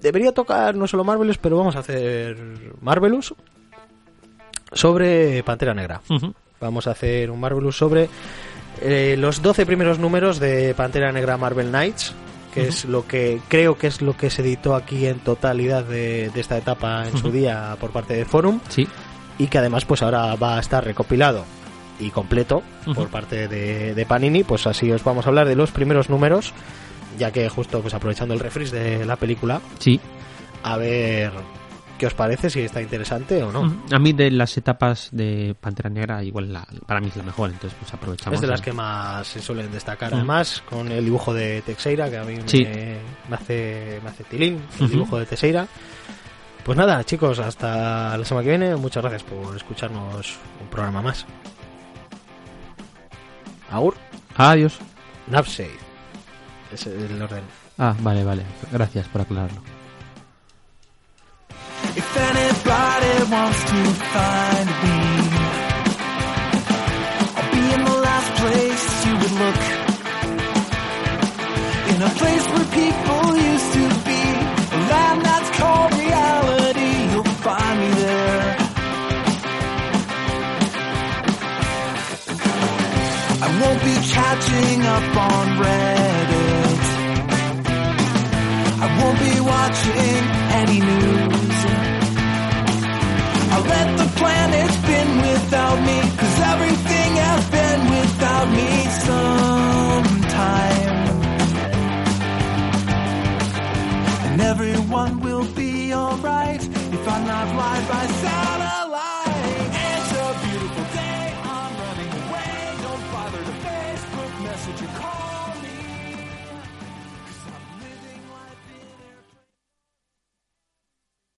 debería tocar no solo Marvelous, pero vamos a hacer Marvelous sobre Pantera Negra. Vamos a hacer un Marvelous sobre eh, los 12 primeros números de Pantera Negra Marvel Knights, que es lo que creo que es lo que se editó aquí en totalidad de, de esta etapa en su día por parte de Forum Sí. y que además pues ahora va a estar recopilado y completo por parte de, de Panini pues así os vamos a hablar de los primeros números ya que justo pues aprovechando el refresh de la película Sí. a ver qué os parece si está interesante o no. A mí de las etapas de Pantera Negra, igual la- para mí es la mejor, entonces pues aprovechamos. es de las que más se suelen destacar Mm. además con el dibujo de Texeira que a mí Sí. me, me hace me hace tilín el dibujo de Texeira pues nada chicos hasta la semana que viene muchas gracias por escucharnos un programa más Agur Adiós. Napsade. Ese es el orden. Ah, vale, vale. Gracias por aclararlo. If anybody wants to find me, I'll be in the last place you would look. In a place where people won't be catching up on Reddit. I won't be watching any news. I'll let the planet spin without me, cause everything has been without me sometime. And everyone will be alright if I'm not live by satellite.